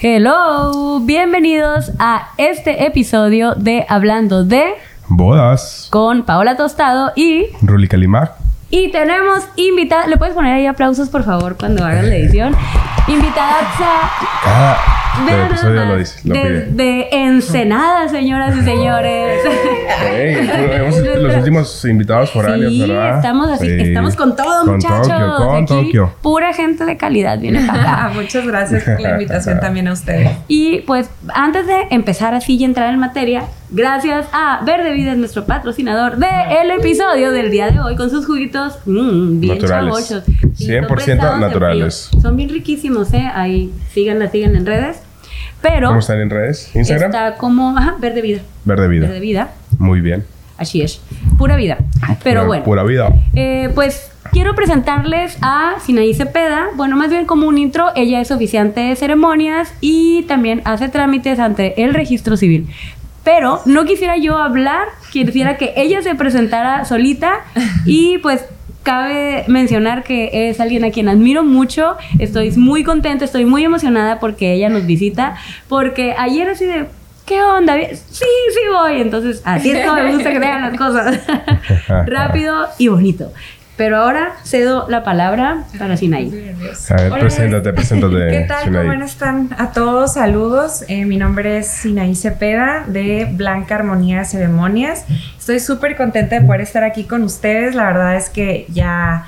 Hello, bienvenidos a este episodio de Hablando de Bodas. con Paola Tostado y Ruli Kalimar. y tenemos invitada, ¿le puedes poner ahí aplausos por favor cuando hagas la edición? Invitada Cada Vean nada episodio lo dice, lo de, pide. de Ensenada, señoras y señores. Ey, hemos los últimos invitados foráneos, Sí, ¿verdad? estamos así, Sí. estamos con todo, Con muchachos. Tokio, con Aquí, Tokio. Pura gente de calidad viene para acá. Muchas gracias por la invitación también a ustedes. Y pues antes de empezar así y entrar en materia, gracias a Verde Vida, es nuestro patrocinador de el episodio del día de hoy con sus juguitos mm, bien Naturales. chavochos. 100% prestados en naturales. Son bien riquísimos, ¿eh? Ahí síganla, síganla en redes. Pero ¿Cómo están en redes? ¿Instagram? está como, ajá, Verde Vida. Verde Vida. Verde Vida. Muy bien. Así es. Pura vida. Pero Pura- bueno. Pura vida. Eh, pues quiero presentarles a Sinaí Cepeda. Bueno, más bien como un intro, ella es oficiante de ceremonias y también hace trámites ante el registro civil. Pero no quisiera yo hablar, quisiera que ella se presentara solita y pues cabe mencionar que es alguien a quien admiro mucho. Estoy muy contenta, estoy muy emocionada porque ella nos visita, porque ayer así de... ¿Qué onda? Sí, sí voy. Entonces, así es como me gusta las cosas. Rápido y bonito. Pero ahora cedo la palabra para Sinaí. A ver, Hola, preséntate, preséntate. ¿Qué tal? Sinaí. ¿Cómo están? A todos, saludos. Eh, mi nombre es Sinaí Cepeda de Blanca Armonía de Ceremonias. Estoy súper contenta de poder estar aquí con ustedes. La verdad es que ya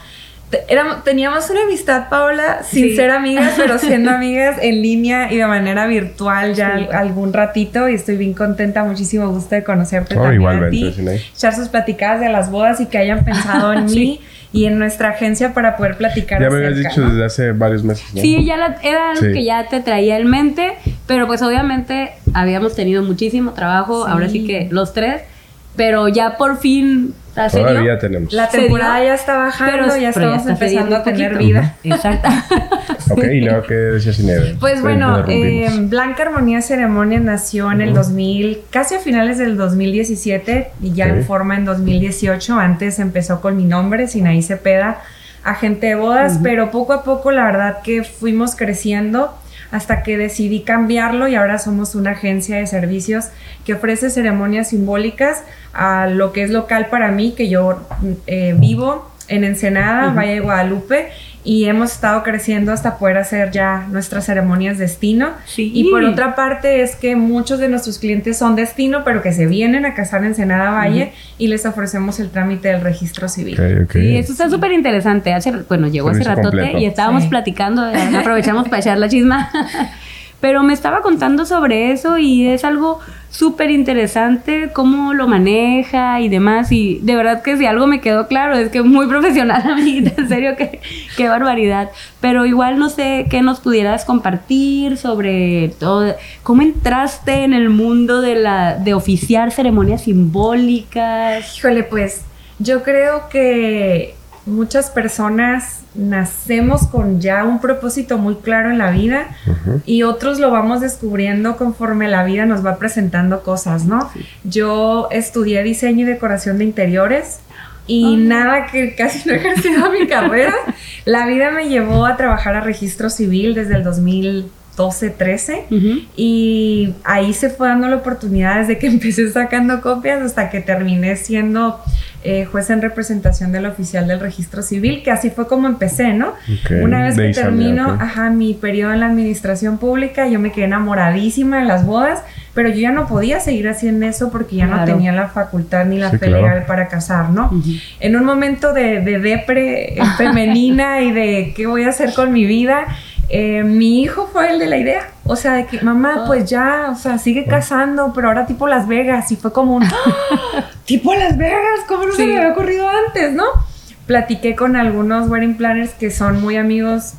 teníamos una amistad, Paola, sin Sí. ser amigas, pero siendo amigas en línea y de manera virtual ya Sí. algún ratito. Y estoy bien contenta, muchísimo gusto de conocerte Oh, también a igualmente, ti. Sinaí. Echar sus platicadas de las bodas y que hayan pensado en mí y en nuestra agencia para poder platicar Ya me habías dicho ¿no? desde hace varios meses. ¿no? Sí, ya la- era algo Sí. que ya te traía en mente, pero pues obviamente habíamos tenido muchísimo trabajo, Sí. ahora sí que los tres, pero ya por fin, Todavía tenemos. La temporada ya está bajando, Pero- ya pero estamos empezando a tener vida. Exacto. Ok, y luego, ¿qué decía Sinaí? Pues bueno, eh, Blanca Armonía Ceremonia nació en el 2000, casi a finales del 2017 y ya en forma en 2018. Antes empezó con mi nombre, Sinaí Cepeda, agente de bodas, pero poco a poco la verdad que fuimos creciendo hasta que decidí cambiarlo y ahora somos una agencia de servicios que ofrece ceremonias simbólicas a lo que es local para mí, que yo eh, vivo en Ensenada, Valle de Guadalupe, y hemos estado creciendo hasta poder hacer ya nuestras ceremonias destino. Sí. Y por otra parte es que muchos de nuestros clientes son destino, pero que se vienen a casar en Ensenada Valle y les ofrecemos el trámite del registro civil. Ok, ok. Sí, eso está súper interesante. Hace, bueno, llegó hace ratote completo. y estábamos Sí. platicando, eh, aprovechamos para echar la chisma. Pero me estaba contando sobre eso y es algo súper interesante cómo lo maneja y demás. Y de verdad que si algo me quedó claro es que muy profesional, amiguita. En serio, qué, qué barbaridad. Pero igual no sé qué nos pudieras compartir sobre todo. ¿Cómo entraste en el mundo de, la, de oficiar ceremonias simbólicas? Híjole, pues yo creo que muchas personas nacemos con ya un propósito muy claro en la vida y otros lo vamos descubriendo conforme la vida nos va presentando cosas, ¿no? Yo estudié diseño y decoración de interiores y nada que casi no he ejercido mi carrera. La vida me llevó a trabajar a registro civil desde el 2012-13 Ujú. y ahí se fue dando la oportunidad desde que empecé sacando copias hasta que terminé siendo eh, juez en representación del oficial del registro civil, que así fue como empecé, ¿no? Ok, Una vez de que termino ok. ajá, mi periodo en la administración pública, yo me quedé enamoradísima de las bodas, pero yo ya no podía seguir haciendo eso porque ya no Claro. tenía la facultad ni la Sí, fe claro. legal para casar, ¿no? Ujú. en un momento de, de depre eh, femenina y de qué voy a hacer con mi vida, eh, mi hijo fue el de la idea. O sea, de que mamá, Ah. pues ya, o sea, sigue casando, pero ahora tipo Las Vegas. Y fue como un, ¡Ah! tipo Las Vegas, ¿cómo no se me había ocurrido antes, no? Platiqué con algunos wedding planners que son muy amigos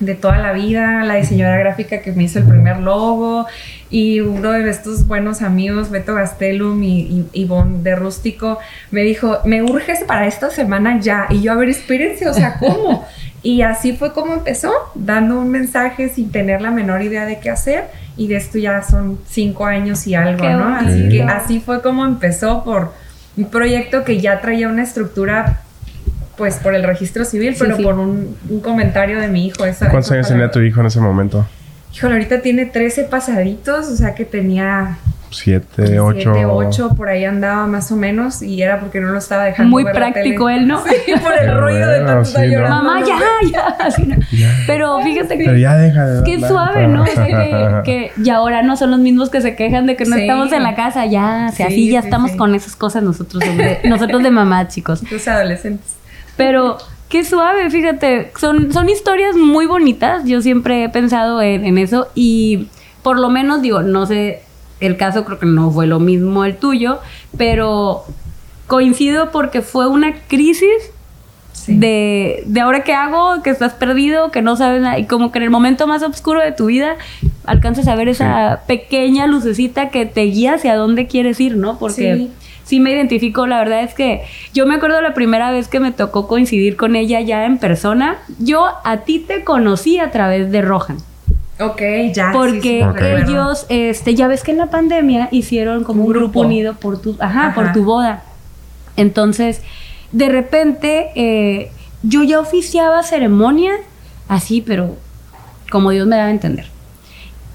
de toda la vida, la diseñadora gráfica que me hizo el primer logo y uno de estos buenos amigos, Beto Gastelum y, y Ivonne de Rústico, me dijo, me urges para esta semana ya. Y yo, a ver, espérense, o sea, ¿cómo? Y así fue como empezó, dando un mensaje sin tener la menor idea de qué hacer. Y de esto ya son cinco años y algo, Qué ¿no? bonito. Así que así fue como empezó por un proyecto que ya traía una estructura pues por el registro civil, Sí, pero sí. por un, un comentario de mi hijo. Esa, ¿Cuántos esa años tenía tu hijo en ese momento? híjole, ahorita tiene 13 pasaditos, o sea que tenía Siete, ocho. 7, 8, por ahí andaba más o menos, y era porque no lo estaba dejando. Muy ver la práctico tele. él, ¿no? Sí, por el Pero ruido de tanto sí, estar ¿no? llorando. Mamá, ya, ya. Pero fíjate Pero que... ya deja de Qué suave, ¿no? O sea, que, que ya ahora no son los mismos que se quejan de que no Sí. estamos en la casa, ya, o sea, Sí, así ya sí, estamos sí. con esas cosas nosotros de, nosotros de mamá, chicos. Los adolescentes. Pero qué suave, fíjate, son, son historias muy bonitas, yo siempre he pensado en, en eso y por lo menos digo, no sé, el caso creo que no fue lo mismo el tuyo, pero coincido porque fue una crisis Sí. de, de ahora qué hago, que estás perdido, que no sabes nada, y como que en el momento más oscuro de tu vida alcanzas a ver esa pequeña lucecita que te guía hacia dónde quieres ir, ¿no? Porque Sí. sí. me identifico, la verdad es que yo me acuerdo la primera vez que me tocó coincidir con ella ya en persona, yo a ti te conocí a través de Rohan. Ok, ya. Porque sí, sí, ellos, este, ya ves que en la pandemia hicieron como un, Un grupo. grupo. unido por tu, ajá, Ajá. por tu boda. Entonces, de repente, eh, yo ya oficiaba ceremonia, así, pero como Dios me daba a entender.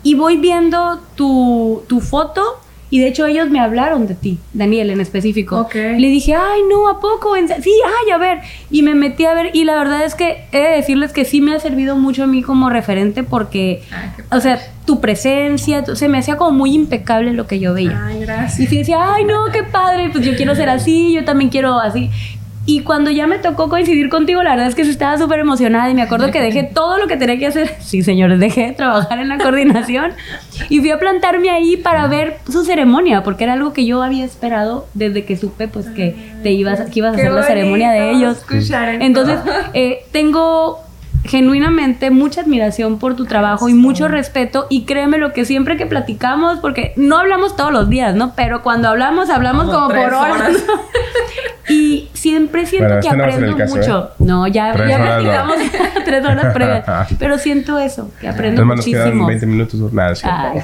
Y voy viendo tu, tu foto y de hecho ellos me hablaron de ti, Daniel en específico. Le dije, ay, no, ¿a poco? Sí, ay, a ver. Y me metí a ver y la verdad es que he de decirles que sí me ha servido mucho a mí como referente porque, Ay, o sea, tu presencia, tu- se me hacía como muy impecable lo que yo veía. Ay, Y gracias. sí decía, ay, no, qué padre, pues yo quiero ser así, yo también quiero así. Y cuando ya me tocó coincidir contigo, la verdad es que sí estaba súper emocionada y me acuerdo que dejé todo lo que tenía que hacer. Sí, señores, dejé de trabajar en la coordinación y fui a plantarme ahí para ver su ceremonia, porque era algo que yo había esperado desde que supe pues que te ibas, que ibas a hacer la ceremonia de ellos. Entonces, eh, tengo genuinamente mucha admiración por tu trabajo y mucho respeto y créeme lo que siempre que platicamos, porque no hablamos todos los días, ¿no? Pero cuando hablamos, hablamos Como como, por horas. horas. ¿no? Y siempre siento Bueno, que este no aprendo caso, mucho. ¿eh? No, ya, Tres ya horas no. platicamos tres horas previas. Pero siento eso, que aprendo Entonces, muchísimo. 20 minutos. Nada,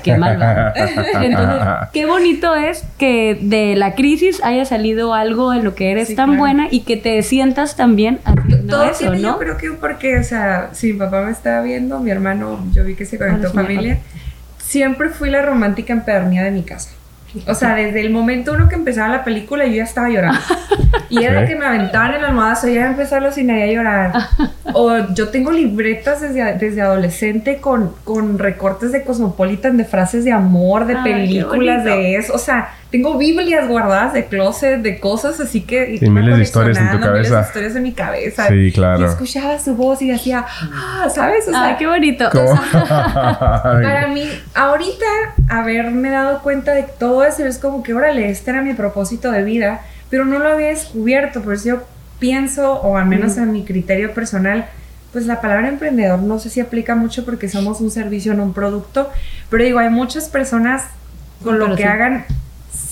qué. Entonces, qué bonito es que de la crisis haya salido algo en lo que eres Sí, tan claro. buena y que te sientas haciendo Todo eso, tiene, ¿no? yo creo que porque, o sea, si mi papá me estaba viendo, mi hermano, yo vi que se conectó Hola, señor. familia, siempre fui la romántica empedernida de mi casa. O sea, desde el momento uno que empezaba la película, yo ya estaba llorando. Y era que me aventaban en la almohada, ya empezó a alucinar y a llorar. O yo tengo libretas desde, desde adolescente con, con recortes de Cosmopolitan, de frases de amor, de Ay, películas, de eso. O sea, tengo Biblias guardadas de closet, de cosas así que... Y miles de historias en tu coleccionando, miles de cabeza. historias en mi cabeza. Sí, claro. Y escuchaba su voz y decía, ah, ¿sabes? O sea, Ay, qué bonito. ¿Cómo? para mí, ahorita haberme dado cuenta de todo eso es como que, órale, este era mi propósito de vida, pero no lo había descubierto, por eso yo pienso, o al menos en mi criterio personal, pues la palabra emprendedor no sé si aplica mucho porque somos un servicio, no un producto, pero digo, hay muchas personas con lo pero que sí. hagan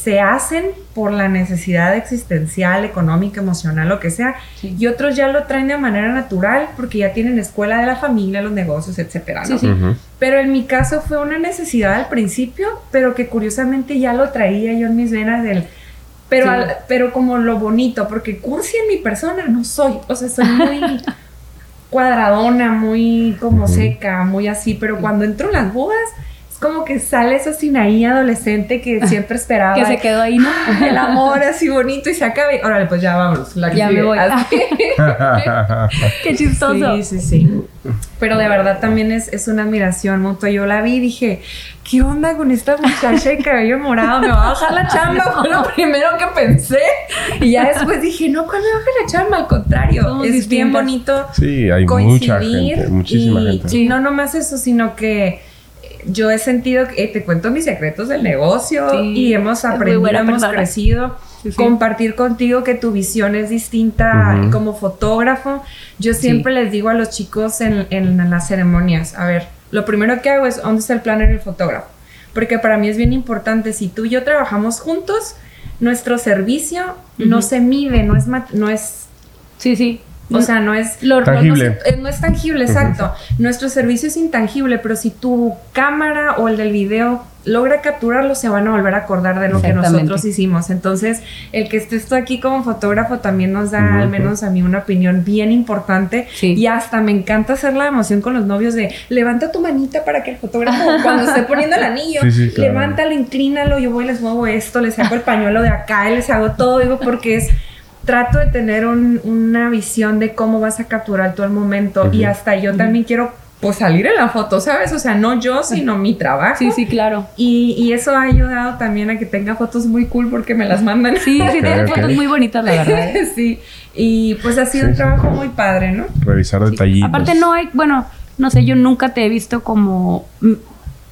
se hacen por la necesidad existencial, económica, emocional, lo que sea, Sí. y otros ya lo traen de manera natural porque ya tienen escuela de la familia, los negocios, etcétera, ¿no? Sí, sí. Pero en mi caso fue una necesidad al principio, pero que curiosamente ya lo traía yo en mis venas del... Pero, Sí. al- pero como lo bonito, porque cursi en mi persona no soy, o sea, soy muy cuadradona, muy como seca, muy así, pero cuando entro en las bodas, como que sale esa Sinaí adolescente que siempre esperaba. Que se quedó ahí, ¿no? El amor así bonito y se acaba y órale, pues ya vámonos. la que Ya me sigue. voy. Así. Qué chistoso. Sí, sí, sí. Pero de verdad también es, es una admiración mutua. Yo la vi y dije, ¿qué onda con esta muchacha de cabello morado? Me va a bajar la chamba, fue lo primero que pensé. Y ya después dije, no, ¿cuál me baja la chamba? Al contrario, Somos es bien bonito Sí, hay mucha coincidir. gente, muchísima y, gente. y no nomás eso, sino que yo he sentido que eh, te cuento mis secretos del negocio Sí, y hemos aprendido, hemos persona. crecido. Sí, sí. Compartir contigo que tu visión es distinta como fotógrafo. Yo siempre les digo a los chicos en, en las ceremonias, a ver, lo primero que hago es, ¿dónde está el planner y el fotógrafo? Porque para mí es bien importante, si tú y yo trabajamos juntos, nuestro servicio no se mide, no es, mat- no es Sí, sí. O sea, no es lo, tangible. No, no, es tangible, exacto. Nuestro servicio es intangible, pero si tu cámara o el del video logra capturarlo, se van a volver a acordar de lo que nosotros hicimos. Entonces, el que estés tú aquí como fotógrafo también nos da, al menos a mí, una opinión bien importante. Y hasta me encanta hacer la emoción con los novios de levanta tu manita para que el fotógrafo, cuando esté poniendo el anillo, levántalo, inclínalo, yo voy y les muevo esto, les saco el pañuelo de acá y les hago todo, digo, porque es trato de tener una visión de cómo vas a capturar todo el momento y hasta yo también quiero pues salir en la foto, ¿sabes? O sea, no yo, sino mi trabajo. Sí, sí, claro. Y, y eso ha ayudado también a que tenga fotos muy cool porque me las mandan. Sí, sí, tiene fotos muy bonitas, la verdad. sí, y pues ha sido un trabajo muy padre, ¿no? Revisar detallitos. Aparte no hay, bueno, no sé, yo nunca te he visto como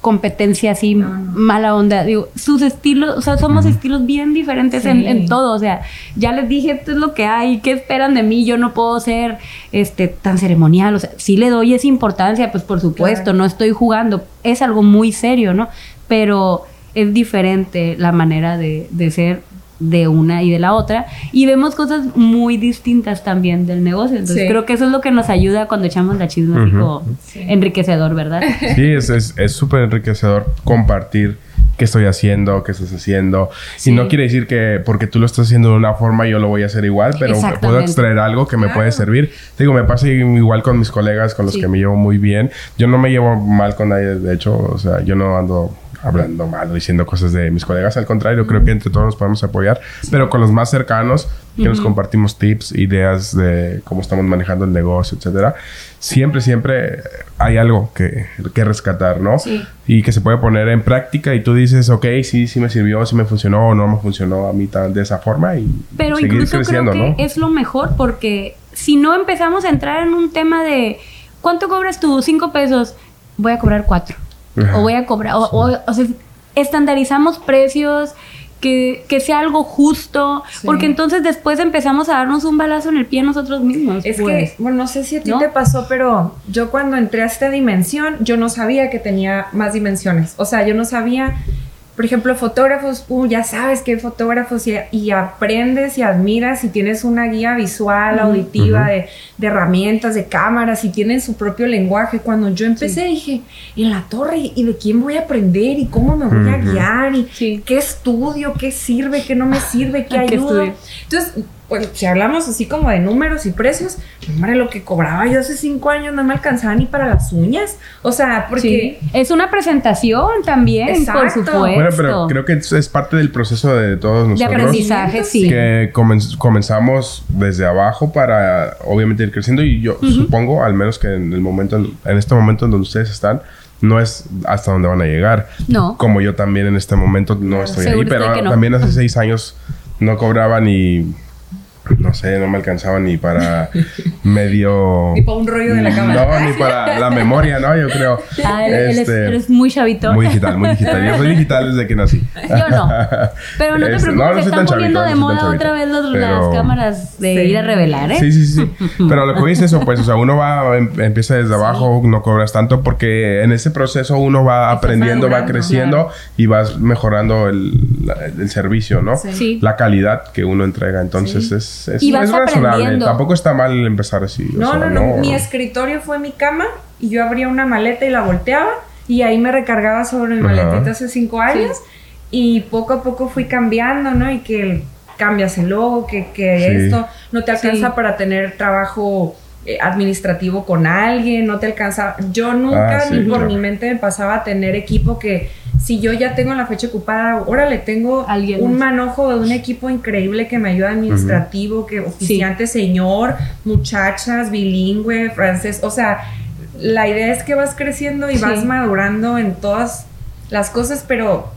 competencia así mala onda. Digo, sus estilos, o sea, somos estilos bien diferentes en, todo. O sea, ya les dije, esto es lo que hay, ¿qué esperan de mí? Yo no puedo ser este tan ceremonial. O sea, sí le doy esa importancia, pues por supuesto, no estoy jugando. Es algo muy serio, ¿no? Pero es diferente la manera de, de ser de una y de la otra y vemos cosas muy distintas también del negocio. Entonces creo que eso es lo que nos ayuda cuando echamos la chisma enriquecedor, ¿verdad? Sí, es súper es, enriquecedor compartir qué estoy haciendo, qué estás haciendo. Y no quiere decir que porque tú lo estás haciendo de una forma yo lo voy a hacer igual, pero puedo extraer algo que me puede servir. digo, me pasa igual con mis colegas con los que me llevo muy bien. Yo no me llevo mal con nadie, de hecho, o sea, yo no ando hablando mal diciendo cosas de mis colegas. Al contrario, creo que entre todos nos podemos apoyar, pero con los más cercanos, que nos compartimos tips, ideas de cómo estamos manejando el negocio, etcétera. Siempre, siempre hay algo que, que rescatar, ¿no? Sí. Y que se puede poner en práctica y tú dices, ok, sí, sí me sirvió, sí me funcionó o no me funcionó a mí tan de esa forma y Pero incluso creo que es lo mejor porque si no empezamos a entrar en un tema de ¿cuánto cobras tú? Cinco pesos. Voy a cobrar cuatro o voy a cobrar, o, sea, estandarizamos precios, que, sea algo justo, porque entonces después empezamos a darnos un balazo en el pie nosotros mismos. Es que, pues. bueno, no sé si a ti te pasó, pero yo cuando entré a esta dimensión, yo no sabía que tenía más dimensiones. O sea, yo no sabía por ejemplo, fotógrafos, uh, ya sabes que hay fotógrafos y, aprendes y admiras y tienes una guía visual, auditiva, de, herramientas, de cámaras y tienen su propio lenguaje. Cuando yo empecé dije, en la torre, ¿y de quién voy a aprender? ¿Y cómo me voy a guiar? ¿Y qué estudio? ¿Qué sirve? ¿Qué no me sirve? ¿Qué ayuda? Entonces, bueno, si hablamos así como de números y precios, hombre, lo que cobraba yo hace cinco años no me alcanzaba ni para las uñas. O sea, porque... Es una presentación también, por supuesto. Bueno, pero creo que es parte del proceso de todos nosotros. De aprendizaje, sí. Que comenzamos desde abajo para, obviamente, ir creciendo. Y yo supongo, al menos que en el momento, en este momento en donde ustedes están, no es hasta donde van a llegar. No. Como yo también en este momento no estoy ahí, pero también hace seis años no cobraba ni no sé, no me alcanzaba ni para medio... Ni para un rollo de la cámara. No, ni para la memoria, ¿no? Yo creo. Ah, este, eres muy chavito. Muy digital, muy digital. Yo soy digital desde que nací. Yo no. Pero no te este, preocupes, no, están poniendo de moda otra vez las cámaras de ir a revelar, ¿eh? Sí, sí, sí. Pero lo que dice eso, pues, o sea, uno va, em, empieza desde abajo, no cobras tanto porque en ese proceso uno va aprendiendo, va creciendo y vas mejorando el, el servicio, ¿no? Sí. La calidad que uno entrega. Entonces es es, razonable. Tampoco está mal empezar así. No, no, no, Mi escritorio fue mi cama y yo abría una maleta y la volteaba y ahí me recargaba sobre mi maletita hace cinco años y poco a poco fui cambiando, ¿no? Y que cambias el logo, que, que esto no te alcanza para tener trabajo administrativo con alguien, no te alcanza. Yo nunca ah, ni por mi mente me pasaba a tener equipo que si yo ya tengo la fecha ocupada, órale, tengo un manojo de un equipo increíble que me ayuda administrativo, que oficiante señor, muchachas, bilingüe, francés, o sea, la idea es que vas creciendo y vas madurando en todas las cosas, pero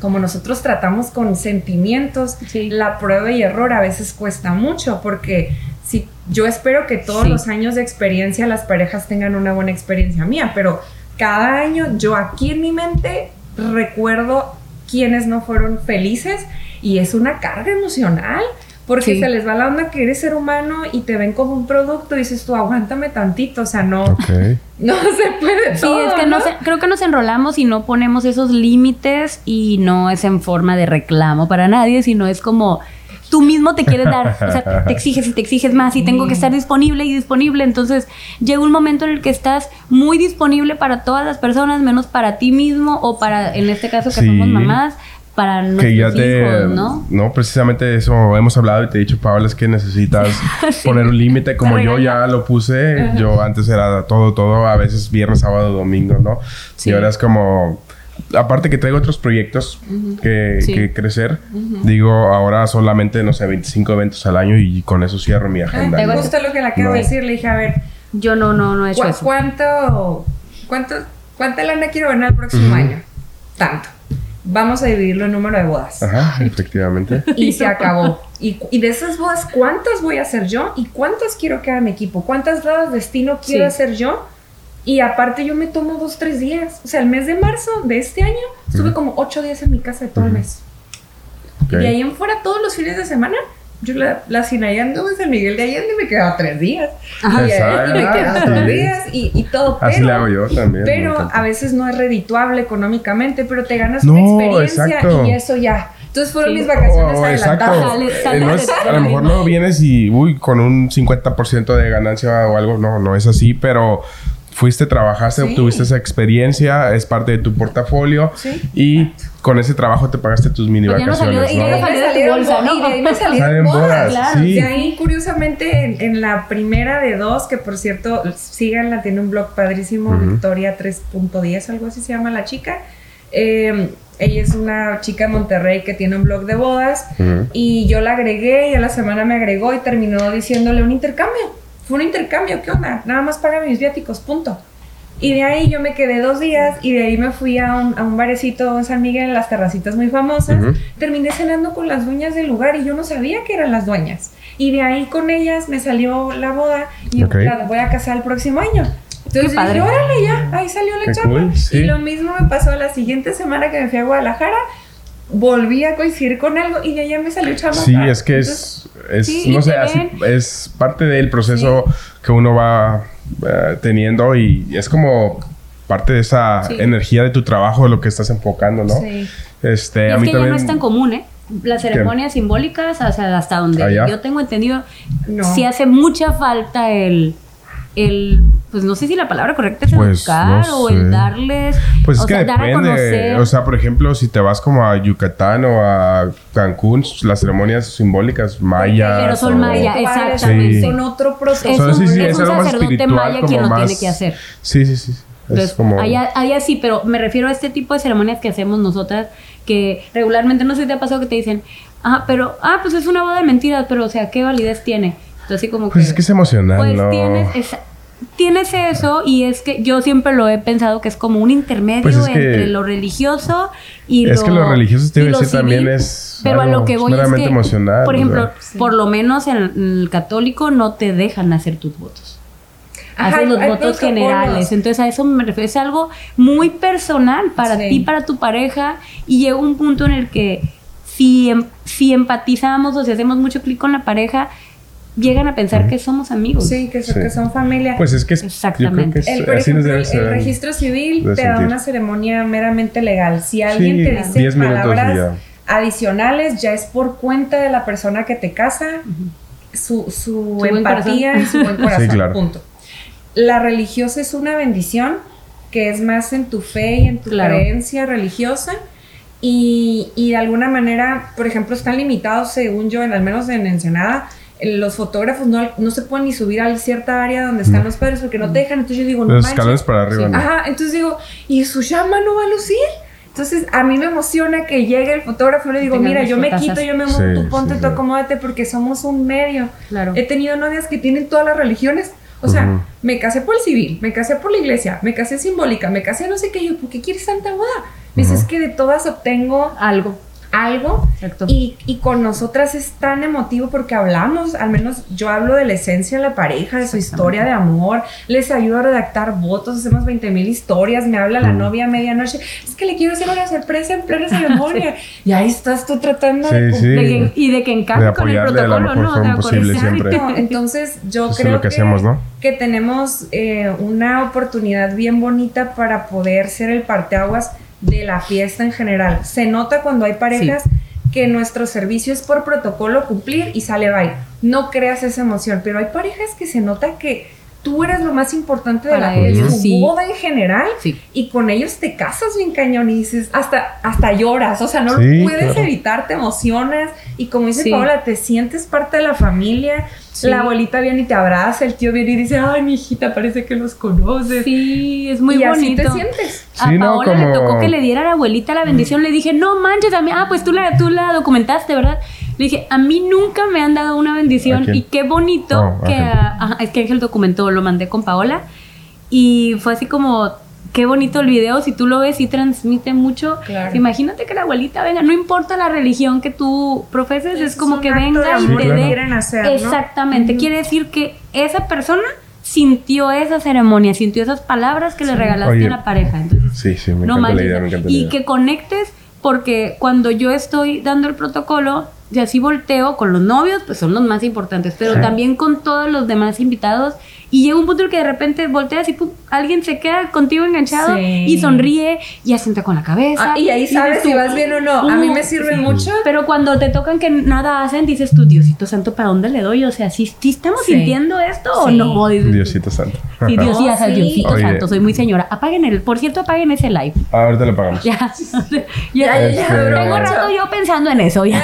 como nosotros tratamos con sentimientos, la prueba y error a veces cuesta mucho porque si yo espero que todos los años de experiencia las parejas tengan una buena experiencia mía, pero cada año yo aquí en mi mente recuerdo quienes no fueron felices y es una carga emocional. Porque se les va la onda que eres ser humano y te ven como un producto y dices tú, aguántame tantito, o sea, no, no se puede Sí, es que ¿no? creo que nos enrolamos y no ponemos esos límites y no es en forma de reclamo para nadie, sino es como tú mismo te quieres dar, o sea, te exiges y te exiges más y tengo que estar disponible y disponible. Entonces llega un momento en el que estás muy disponible para todas las personas, menos para ti mismo o para, en este caso, que somos mamás para que ya te, hijos, ¿no? No, precisamente eso hemos hablado y te he dicho, Paola, es que necesitas poner un límite como yo ya lo puse. Yo antes era todo, todo, a veces viernes, sábado, domingo, ¿no? Y ahora es como... Aparte que traigo otros proyectos que, crecer, digo, ahora solamente, no sé, 25 eventos al año y con eso cierro mi agenda. Te gusta lo que le acabo de decir, le dije, a ver, yo no, no, no he hecho eso. ¿Cuánto, cuánto, cuánta lana quiero ganar el próximo año? Tanto vamos a dividirlo en número de bodas. Ajá, efectivamente. y se acabó. Y, de esas bodas, ¿cuántas voy a hacer yo? ¿Y cuántas quiero que haga mi equipo? ¿Cuántas bodas destino quiero hacer yo? Y aparte yo me tomo dos, tres días. O sea, el mes de marzo de este año estuve como ocho días en mi casa de todo el mes. Y ahí en fuera todos los fines de semana yo la, la Sinayando en San Miguel de Allende me quedaba tres días. Ajá. Y, ahí me quedaba tres días y, y todo. Así pero, hago yo también. Pero a veces no es redituable económicamente, pero te ganas una experiencia y eso ya. Entonces fueron mis vacaciones oh, adelantadas. Exacto. Eh, a lo mejor no vienes y, uy, con un 50% de ganancia o algo. No, no es así, pero fuiste, trabajaste, obtuviste esa experiencia, es parte de tu portafolio y con ese trabajo te pagaste tus mini vacaciones. Y ya salió de bolsa, ¿no? Y de ahí me salieron bodas, claro. De ahí, curiosamente, en, la primera de dos, que por cierto, síganla, tiene un blog padrísimo, Victoria 3.10, algo así se llama la chica. Eh, ella es una chica de Monterrey que tiene un blog de bodas y yo la agregué y a la semana me agregó y terminó diciéndole un intercambio fue un intercambio, ¿qué onda? Nada más paga mis viáticos, punto. Y de ahí yo me quedé dos días y de ahí me fui a un, a un barecito en San Miguel, en las terracitas muy famosas. Terminé cenando con las dueñas del lugar y yo no sabía que eran las dueñas. Y de ahí con ellas me salió la boda y voy a casar el próximo año. Entonces dije, órale ya, ahí salió la chapa. Y lo mismo me pasó la siguiente semana que me fui a Guadalajara volví a coincidir con algo y de allá me salió chamaca. Sí, es que es, es no sé, es parte del proceso que uno va eh, teniendo y es como parte de esa energía de tu trabajo, de lo que estás enfocando, ¿no? Sí. Este, a mí que también... ya no es tan común, ¿eh? Las ceremonias simbólicas, o sea, hasta donde yo tengo entendido, no. sí hace mucha falta el el, pues no sé si la palabra correcta es pues, educar o el darles, pues es que depende, o sea, por ejemplo, si te vas como a Yucatán o a Cancún, las ceremonias simbólicas mayas. Pero son mayas, exactamente. Son otro proceso. Es, un, es un sacerdote maya quien lo tiene que hacer. Sí, sí, sí. Es como... allá, allá sí, pero me refiero a este tipo de ceremonias que hacemos nosotras, que regularmente no sé si te ha pasado que te dicen, ah, pero, ah, pues es una boda de mentiras, pero o sea, ¿qué validez tiene? Entonces, como pues es que es emocional, pues ¿no? Tienes, tienes eso y es que yo siempre lo he pensado que es como un intermedio pues entre lo religioso y es que lo religioso te decir también es pero a lo que voy es que, emocional, por ejemplo por lo menos en el católico no te dejan hacer tus votos. Hacer los votos generales. Entonces a eso me refiero es algo muy personal para ti para tu pareja y llega un punto en el que si, em, si empatizamos o si hacemos mucho clic con la pareja llegan a pensar que somos amigos. Sí, que, son familia. Pues es que es, Exactamente. el, registro civil te da una ceremonia meramente legal. Si alguien te dice palabras adicionales, ya es por cuenta de la persona que te casa, su, su, empatía y su buen corazón. Punto. La religiosa es una bendición que es más en tu fe y en tu creencia religiosa. Y, y, de alguna manera, por ejemplo, están limitados, según yo, en, al menos en Ensenada, los fotógrafos no, no, se pueden ni subir a cierta área donde están los padres porque no te dejan. Entonces yo digo, no Los escalones para arriba. Ajá, entonces digo, ¿y su llama no va a lucir? Entonces a mí me emociona que llegue el fotógrafo y le digo, mira, yo me quito, yo me monto, tú ponte, tú acomódate porque somos un medio. Claro. He tenido novias que tienen todas las religiones. O sea, me casé por el civil, me casé por la iglesia, me casé simbólica, me casé no sé qué. Yo, ¿por qué quieres tanta boda? Me dices que de todas obtengo algo algo y, y, con nosotras es tan emotivo porque hablamos, al menos yo hablo de la esencia de la pareja, de su historia de amor, les ayudo a redactar votos, hacemos 20 mil historias, me habla la mm. novia a medianoche, es que le quiero hacer una sorpresa en plena ceremonia y ahí estás tú tratando de, y de que encaje con el protocolo, ¿no? posible siempre. Entonces yo creo que, hacemos, ¿no? que tenemos eh, una oportunidad bien bonita para poder ser el parteaguas de la fiesta en general. Se nota cuando hay parejas que nuestro servicio es por protocolo cumplir y sale bye. No creas esa emoción, pero hay parejas que se nota que tú eres lo más importante de la ellos, boda en general y con ellos te casas bien cañón y dices, hasta, hasta lloras, o sea, no lo puedes evitar, te emocionas y como dice Paola, te sientes parte de la familia. La abuelita viene y te abraza, el tío viene y dice, ay, mi hijita, parece que los conoces. Sí, es muy y bonito. Así te sientes. a Paola le tocó que le diera a la abuelita la bendición. Le dije, no manches, a mí, ah, pues tú la, tú la documentaste, ¿verdad? Le dije, a mí nunca me han dado una bendición y qué bonito oh, que... es que Ángel documentó, lo mandé con Paola y fue así como, qué bonito el video, si tú lo ves y transmite mucho. Imagínate que la abuelita venga, no importa la religión que tú profeses, es, como que venga y te dé... Exactamente, quiere decir que esa persona sintió esa ceremonia, sintió esas palabras que le regalaste a la pareja. Entonces, sí, sí, me no encanta la idea, me encanta Y que conectes porque cuando yo estoy dando el protocolo, y así volteo con los novios, pues son los más importantes, pero también con todos los demás invitados. Y llega un punto en que de repente volteas y alguien se queda contigo enganchado y sonríe y asienta con la cabeza. Ah, y ahí sabes si vas bien o no. a mí me sirve mucho. Pero cuando te tocan que nada hacen, dices tú, Diosito Santo, ¿para dónde le doy? O sea, ¿sí, estamos sintiendo esto o no? Diosito Santo. Sí, Dios, Diosito Santo, soy muy señora. Apaguen el, por cierto, apaguen ese live. Ahorita lo apagamos. Ya, ya, ya, Tengo rato yo pensando en eso. Ya.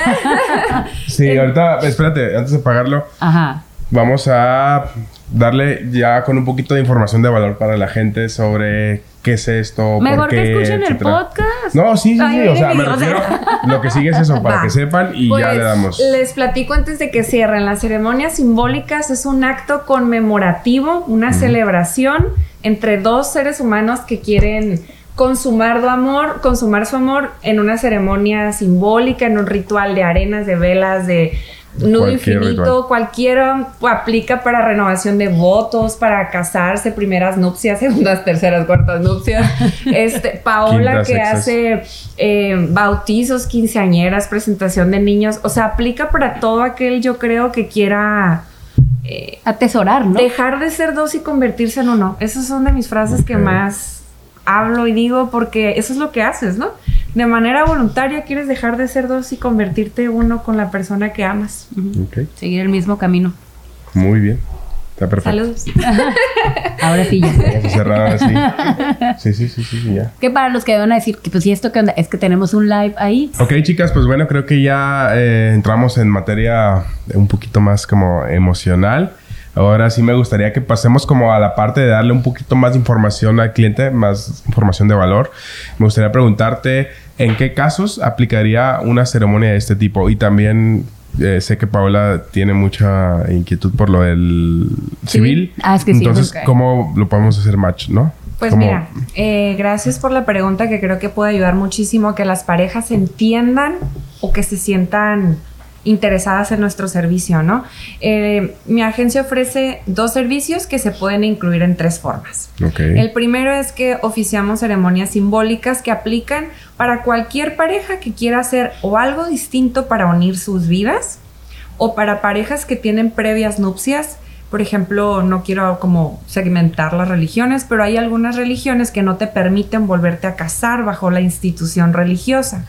sí, ahorita, espérate, antes de apagarlo. Ajá. Vamos a darle ya con un poquito de información de valor para la gente sobre qué es esto. Mejor que escuchen el podcast. No, sí, sí, sí. O sea, me refiero. Lo que sigue es eso, para que sepan y ya le pues, damos. Les platico antes de que cierren. Las ceremonias simbólicas es un acto conmemorativo, una celebración entre dos seres humanos que quieren consumar su amor, consumar su amor en una ceremonia simbólica, en un ritual de arenas, de velas, de nudo infinito, cualquiera aplica para renovación de votos, para casarse, primeras nupcias, segundas, terceras, cuartas nupcias. Este, Paola que hace eh, bautizos, quinceañeras, presentación de niños, o sea, aplica para todo aquel yo creo que quiera eh, atesorar, ¿no? Dejar de ser dos y convertirse en uno. Esas son de mis frases que más hablo y digo porque eso es lo que haces, ¿no? de manera voluntaria quieres dejar de ser dos y convertirte uno con la persona que amas. Seguir el mismo camino. Muy bien. Está perfecto. Saludos. Ahora sí ya. Así. Sí, sí, sí, sí, ya. Que para los que van a decir que pues y esto que onda es que tenemos un live ahí. Ok, chicas, pues bueno, creo que ya eh, entramos en materia un poquito más como emocional. Ahora sí me gustaría que pasemos como a la parte de darle un poquito más de información al cliente, más información de valor. Me gustaría preguntarte en qué casos aplicaría una ceremonia de este tipo y también eh, sé que Paola tiene mucha inquietud por lo del civil. Ah, es que Entonces, ¿cómo lo podemos hacer match, no? Pues mira, eh, gracias por la pregunta que creo que puede ayudar muchísimo a que las parejas entiendan o que se sientan interesadas en nuestro servicio, ¿no? Eh, mi agencia ofrece dos servicios que se pueden incluir en tres formas. El primero es que oficiamos ceremonias simbólicas que aplican para cualquier pareja que quiera hacer o algo distinto para unir sus vidas o para parejas que tienen previas nupcias. Por ejemplo, no quiero como segmentar las religiones, pero hay algunas religiones que no te permiten volverte a casar bajo la institución religiosa.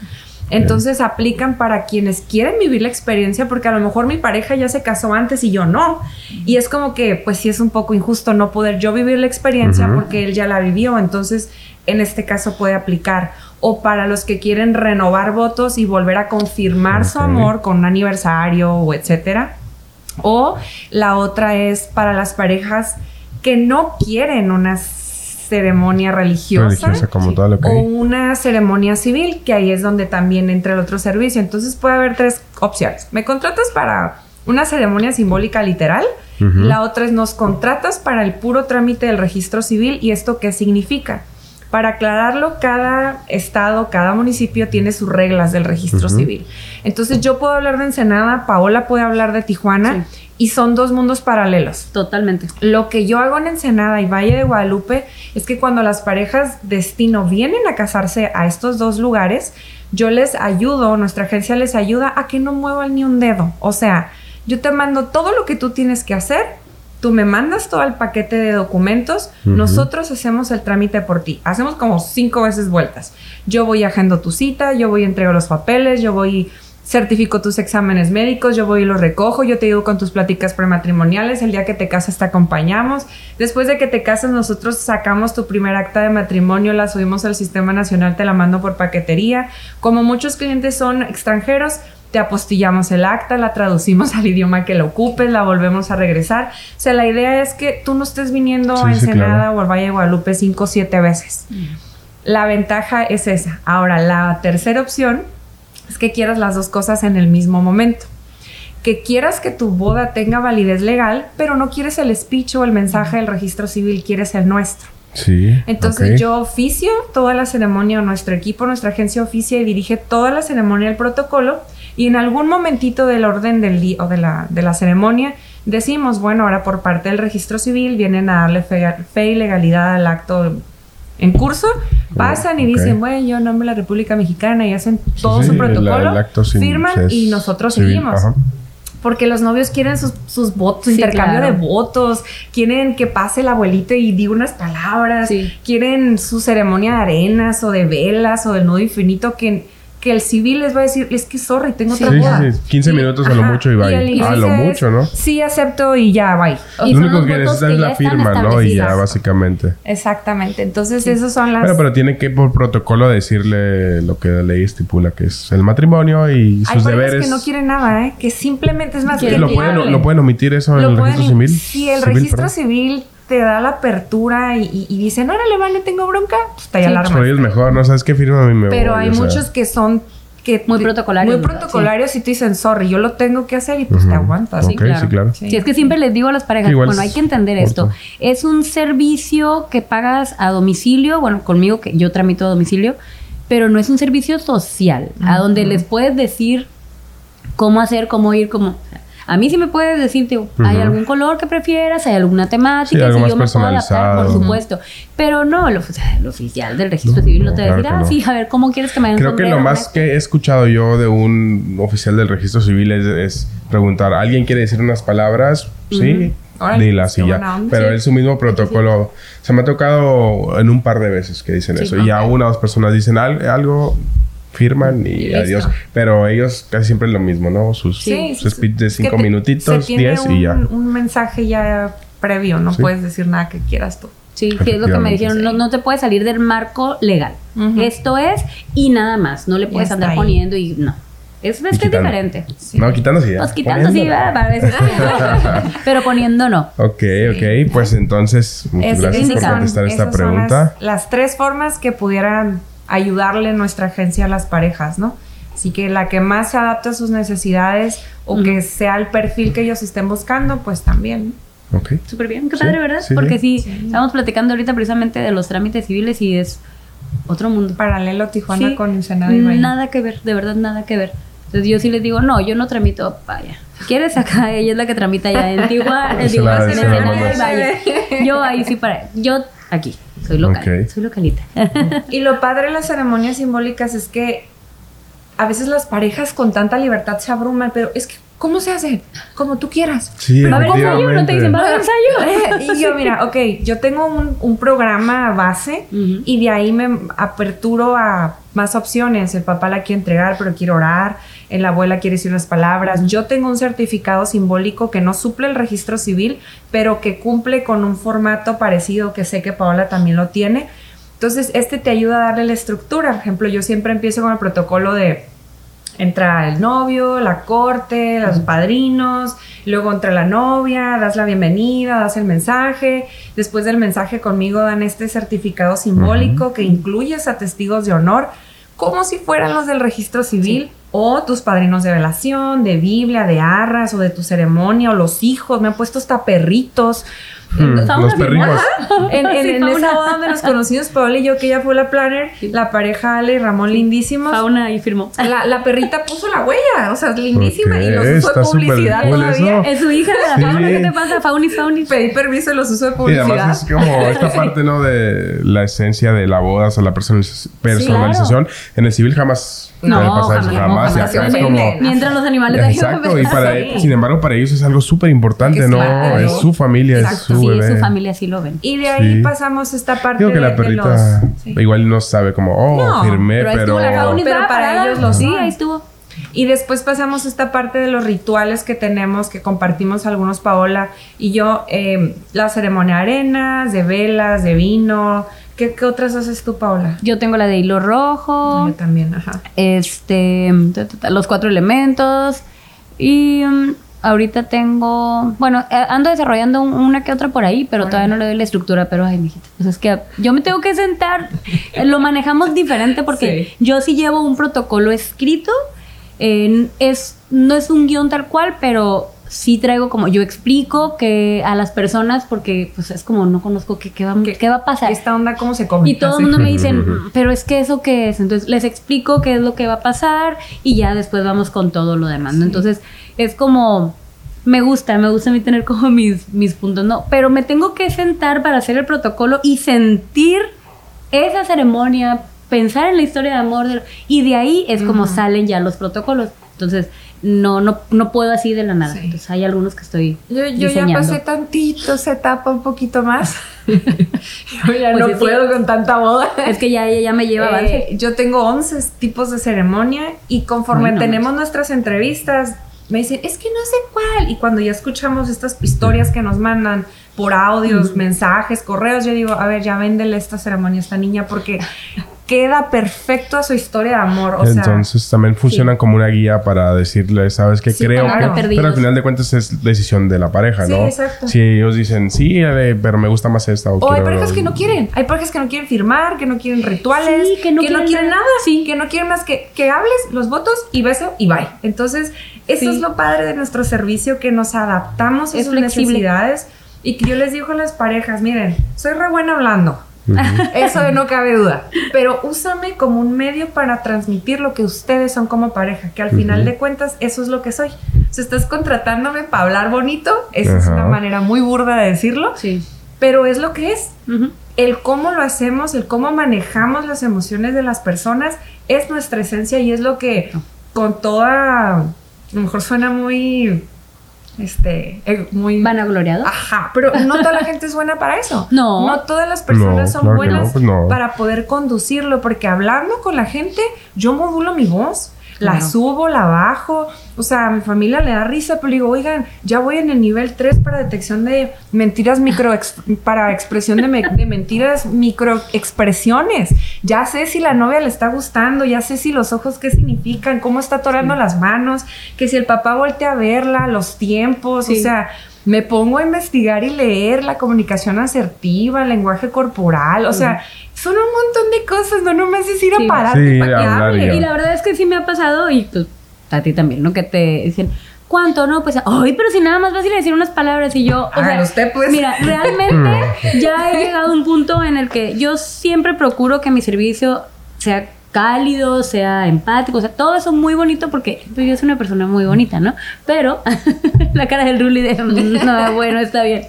Entonces aplican para quienes quieren vivir la experiencia porque a lo mejor mi pareja ya se casó antes y yo no. Y es como que pues sí es un poco injusto no poder yo vivir la experiencia porque él ya la vivió. Entonces en este caso puede aplicar. O para los que quieren renovar votos y volver a confirmar su amor con un aniversario o etcétera. O la otra es para las parejas que no quieren unas ceremonia religiosa, o una ceremonia civil, que ahí es donde también entra el otro servicio. Entonces puede haber tres opciones. Me contratas para una ceremonia simbólica literal, la otra es nos contratas para el puro trámite del registro civil y esto qué significa. Para aclararlo, cada estado, cada municipio tiene sus reglas del registro civil. Entonces yo puedo hablar de Ensenada, Paola puede hablar de Tijuana y son dos mundos paralelos. Totalmente. Lo que yo hago en Ensenada y Valle de Guadalupe es que cuando las parejas destino vienen a casarse a estos dos lugares, yo les ayudo, nuestra agencia les ayuda a que no muevan ni un dedo. O sea, yo te mando todo lo que tú tienes que hacer tú me mandas todo el paquete de documentos, nosotros hacemos el trámite por ti. Hacemos como cinco veces vueltas. Yo voy agendo tu cita, yo voy a entregar los papeles, yo voy certifico tus exámenes médicos, yo voy y los recojo, yo te digo con tus pláticas prematrimoniales, el día que te casas te acompañamos. Después de que te casas, nosotros sacamos tu primer acta de matrimonio, la subimos al Sistema Nacional, te la mando por paquetería. Como muchos clientes son extranjeros, te apostillamos el acta, la traducimos al idioma que lo ocupes, la volvemos a regresar. O sea, la idea es que tú no estés viniendo a Ensenada o al Valle de Guadalupe cinco o siete veces. La ventaja es esa. Ahora, la tercera opción es que quieras las dos cosas en el mismo momento. Que quieras que tu boda tenga validez legal, pero no quieres el speech o el mensaje del registro civil, quieres el nuestro. Sí. Entonces yo oficio toda la ceremonia, nuestro equipo, nuestra agencia oficia y dirige toda la ceremonia del protocolo y en algún momentito del orden del día o de la, de la ceremonia decimos, bueno, ahora por parte del registro civil vienen a darle fe y legalidad al acto en curso, pasan y dicen, bueno, yo nombre la República Mexicana y hacen todo su protocolo, firman y nosotros seguimos. Porque los novios quieren sus, votos, su intercambio de votos, quieren que pase la abuelita y diga unas palabras, quieren su ceremonia de arenas o de velas o del nudo infinito que que el civil les va a decir, es que sorry, tengo otra boda. Sí, sí, 15 minutos a lo mucho y bye. a lo mucho, ¿no? Sí, acepto y ya, bye. lo único que necesitas es la firma, ¿no? Y ya, básicamente. Exactamente. Entonces, esos son las... Bueno, pero tiene que por protocolo decirle lo que la ley estipula, que es el matrimonio y sus Hay deberes. que no quieren nada, ¿eh? Que simplemente es más que... ¿Lo pueden, ¿Lo pueden omitir eso en el registro civil? Sí, el registro civil te da la apertura y, y, dicen, órale, vale, tengo bronca, pues está ya sí, alarma. es mejor, ¿no? ¿Sabes qué firma a mí me Pero hay muchos que son que muy protocolarios. Muy protocolarios y te dicen, sorry, yo lo tengo que hacer y pues te aguantas. Sí, claro. Sí, es que siempre les digo a las parejas, bueno, hay que entender esto. Es un servicio que pagas a domicilio, bueno, conmigo que yo tramito a domicilio, pero no es un servicio social, a donde les puedes decir cómo hacer, cómo ir, cómo... A mí sí me puedes decir, tío, ¿hay algún color que prefieras? ¿Hay alguna temática? si yo me puedo adaptar, por supuesto. Pero no, lo, oficial del registro civil no te va a decir, ah, sí, a ver, ¿cómo quieres que me hagan Creo que lo más que he escuchado yo de un oficial del registro civil es, preguntar, ¿alguien quiere decir unas palabras? Sí. Dilas y ya. Pero es su mismo protocolo. Se me ha tocado en un par de veces que dicen eso. Y a una o dos personas dicen algo firman y, adiós. Pero ellos casi siempre es lo mismo, ¿no? Sus, speech de cinco minutitos, diez y ya. Un mensaje ya previo, no puedes decir nada que quieras tú. Sí, que es lo que me dijeron, no, no te puedes salir del marco legal. Esto es y nada más, no le puedes andar poniendo y no. Es, es diferente. No, quitando sí. Pues quitando sí, a veces. pero poniendo no. Ok, ok. Pues entonces, muchas gracias por contestar esta pregunta. las, tres formas que pudieran ayudarle nuestra agencia a las parejas, ¿no? Así que la que más se adapte a sus necesidades o que sea el perfil que ellos estén buscando, pues también. Ok. Súper bien, qué padre, ¿verdad? Porque sí, estamos platicando ahorita precisamente de los trámites civiles y es otro mundo. Paralelo Tijuana con Ensenada y Nada que ver, de verdad nada que ver. Entonces yo sí les digo, no, yo no tramito, vaya. Si quieres acá, ella es la que tramita ya en Tijuana, en Tijuana. Yo ahí sí para, yo aquí. Soy local, soy localita. y lo padre de las ceremonias simbólicas es que a veces las parejas con tanta libertad se abruman, pero es que ¿Cómo se hace? Como tú quieras. Sí, ¿Va a haber ensayo? ¿No te dicen, va a haber ensayo? Y yo, mira, ok, yo tengo un, programa base y de ahí me aperturo a más opciones. El papá la quiere entregar, pero quiere orar. La abuela quiere decir unas palabras. Yo tengo un certificado simbólico que no suple el registro civil, pero que cumple con un formato parecido que sé que Paola también lo tiene. Entonces, este te ayuda a darle la estructura. Por ejemplo, yo siempre empiezo con el protocolo de entra el novio, la corte, los padrinos, luego entra la novia, das la bienvenida, das el mensaje, después del mensaje conmigo dan este certificado simbólico que incluye a testigos de honor, como si fueran los del registro civil. O tus padrinos de velación, de Biblia, de arras o de tu ceremonia, o los hijos, me han puesto hasta perritos. Hmm, los perritos. En, en, esa boda donde nos conocimos, Paola y yo, que ella fue la planner, la pareja Ale y Ramón lindísimos. Fauna y firmó. La, la, perrita puso la huella, o sea, lindísima. Y los usó de publicidad todavía. Es su hija, ¿qué te pasa? Fauna y Fauna. Pedí permiso y los uso de publicidad. Y además es como esta parte, ¿no? De la esencia de la boda, o sea, la personalización. En el civil jamás no, jamás, jamás, jamás. como, Mientras los animales Exacto, y para, sin embargo, para ellos es algo súper importante, ¿no? Es su familia, es su sí, su familia sí lo ven. Y de ahí pasamos esta parte Digo que la perrita igual no sabe como, oh, firmé, pero... pero, para ellos lo Sí, ahí estuvo. Y después pasamos esta parte de los rituales que tenemos, que compartimos algunos, Paola y yo, eh, la ceremonia de arenas, de velas, de vino. ¿Qué, otras haces tú, Paola? Yo tengo la de hilo rojo. Yo también, ajá. Este, los cuatro elementos. Y mm, ahorita tengo, bueno, eh, ando desarrollando una que otra por ahí, pero todavía no le doy la estructura, pero ay, mijita, pues es que yo me tengo que sentar, lo manejamos diferente porque yo sí llevo un protocolo escrito, es, no es un guion tal cual, pero sí traigo como, yo explico que a las personas, porque pues es como no conozco qué, qué, va, qué, va a pasar. Esta onda, ¿cómo se come? Y todo el mundo me dicen, pero es que eso qué es. Entonces les explico qué es lo que va a pasar y ya después vamos con todo lo demás. Entonces es como, me gusta, me gusta a mí tener como mis, mis puntos, ¿no? Pero me tengo que sentar para hacer el protocolo y sentir esa ceremonia, pensar en la historia de amor y de ahí es como salen ya los protocolos. Entonces, no, no, no puedo así de la nada. Entonces hay algunos que estoy. Yo, yo ya pasé tantito esa etapa un poquito más. yo ya pues no puedo con tanta boda. Es que ya, ya me lleva eh, Yo tengo 11 tipos de ceremonia y conforme tenemos nuestras entrevistas, me dicen, es que no sé cuál. Y cuando ya escuchamos estas historias que nos mandan por audios, mensajes, correos, yo digo, a ver, ya véndele esta ceremonia a esta niña porque queda perfecto a su historia de amor. O Entonces también funcionan como una guía para decirle, ¿sabes qué? Creo que... Pero al final de cuentas es decisión de la pareja, ¿no? exacto. Si ellos dicen, sí, pero me gusta más esta. O, hay parejas que no quieren. Hay parejas que no quieren firmar, que no quieren rituales, que no, quieren, nada. Sí. Que no quieren más que, que hables los votos y beso y bye. Entonces, eso es lo padre de nuestro servicio, que nos adaptamos a sus necesidades y que yo les digo a las parejas, miren, soy re buena hablando eso no cabe duda. Pero úsame como un medio para transmitir lo que ustedes son como pareja, que al final de cuentas eso es lo que soy. Si estás contratándome para hablar bonito, esa es una manera muy burda de decirlo, sí. pero es lo que es. El cómo lo hacemos, el cómo manejamos las emociones de las personas, es nuestra esencia y es lo que con toda, a lo mejor suena muy este, eh, muy vanagloriado. Ajá, pero no toda la gente es buena para eso. No. No todas las personas son buenas pues para poder conducirlo, porque hablando con la gente, yo modulo mi voz. La subo, la bajo. O sea, a mi familia le da risa, pero digo, oigan, ya voy en el nivel 3 para detección de mentiras micro, para expresión de, de mentiras microexpresiones. Ya sé si la novia le está gustando, ya sé si los ojos qué significan, cómo está atorando las manos, que si el papá voltea a verla, los tiempos, o sea me pongo a investigar y leer la comunicación asertiva, el lenguaje corporal, o sea, son un montón de cosas, no nomás es ir a parar para Y la verdad es que sí me ha pasado, y pues a ti también, ¿no? Que te dicen, ¿cuánto? No, pues, ay, pero si nada más vas a decir unas palabras y yo, o sea, usted pues. Mira, realmente ya he llegado a un punto en el que yo siempre procuro que mi servicio sea cálido, sea empático, o sea, todo eso muy bonito porque pues, yo soy una persona muy bonita, ¿no? Pero la cara del Ruli de, no, bueno, está bien.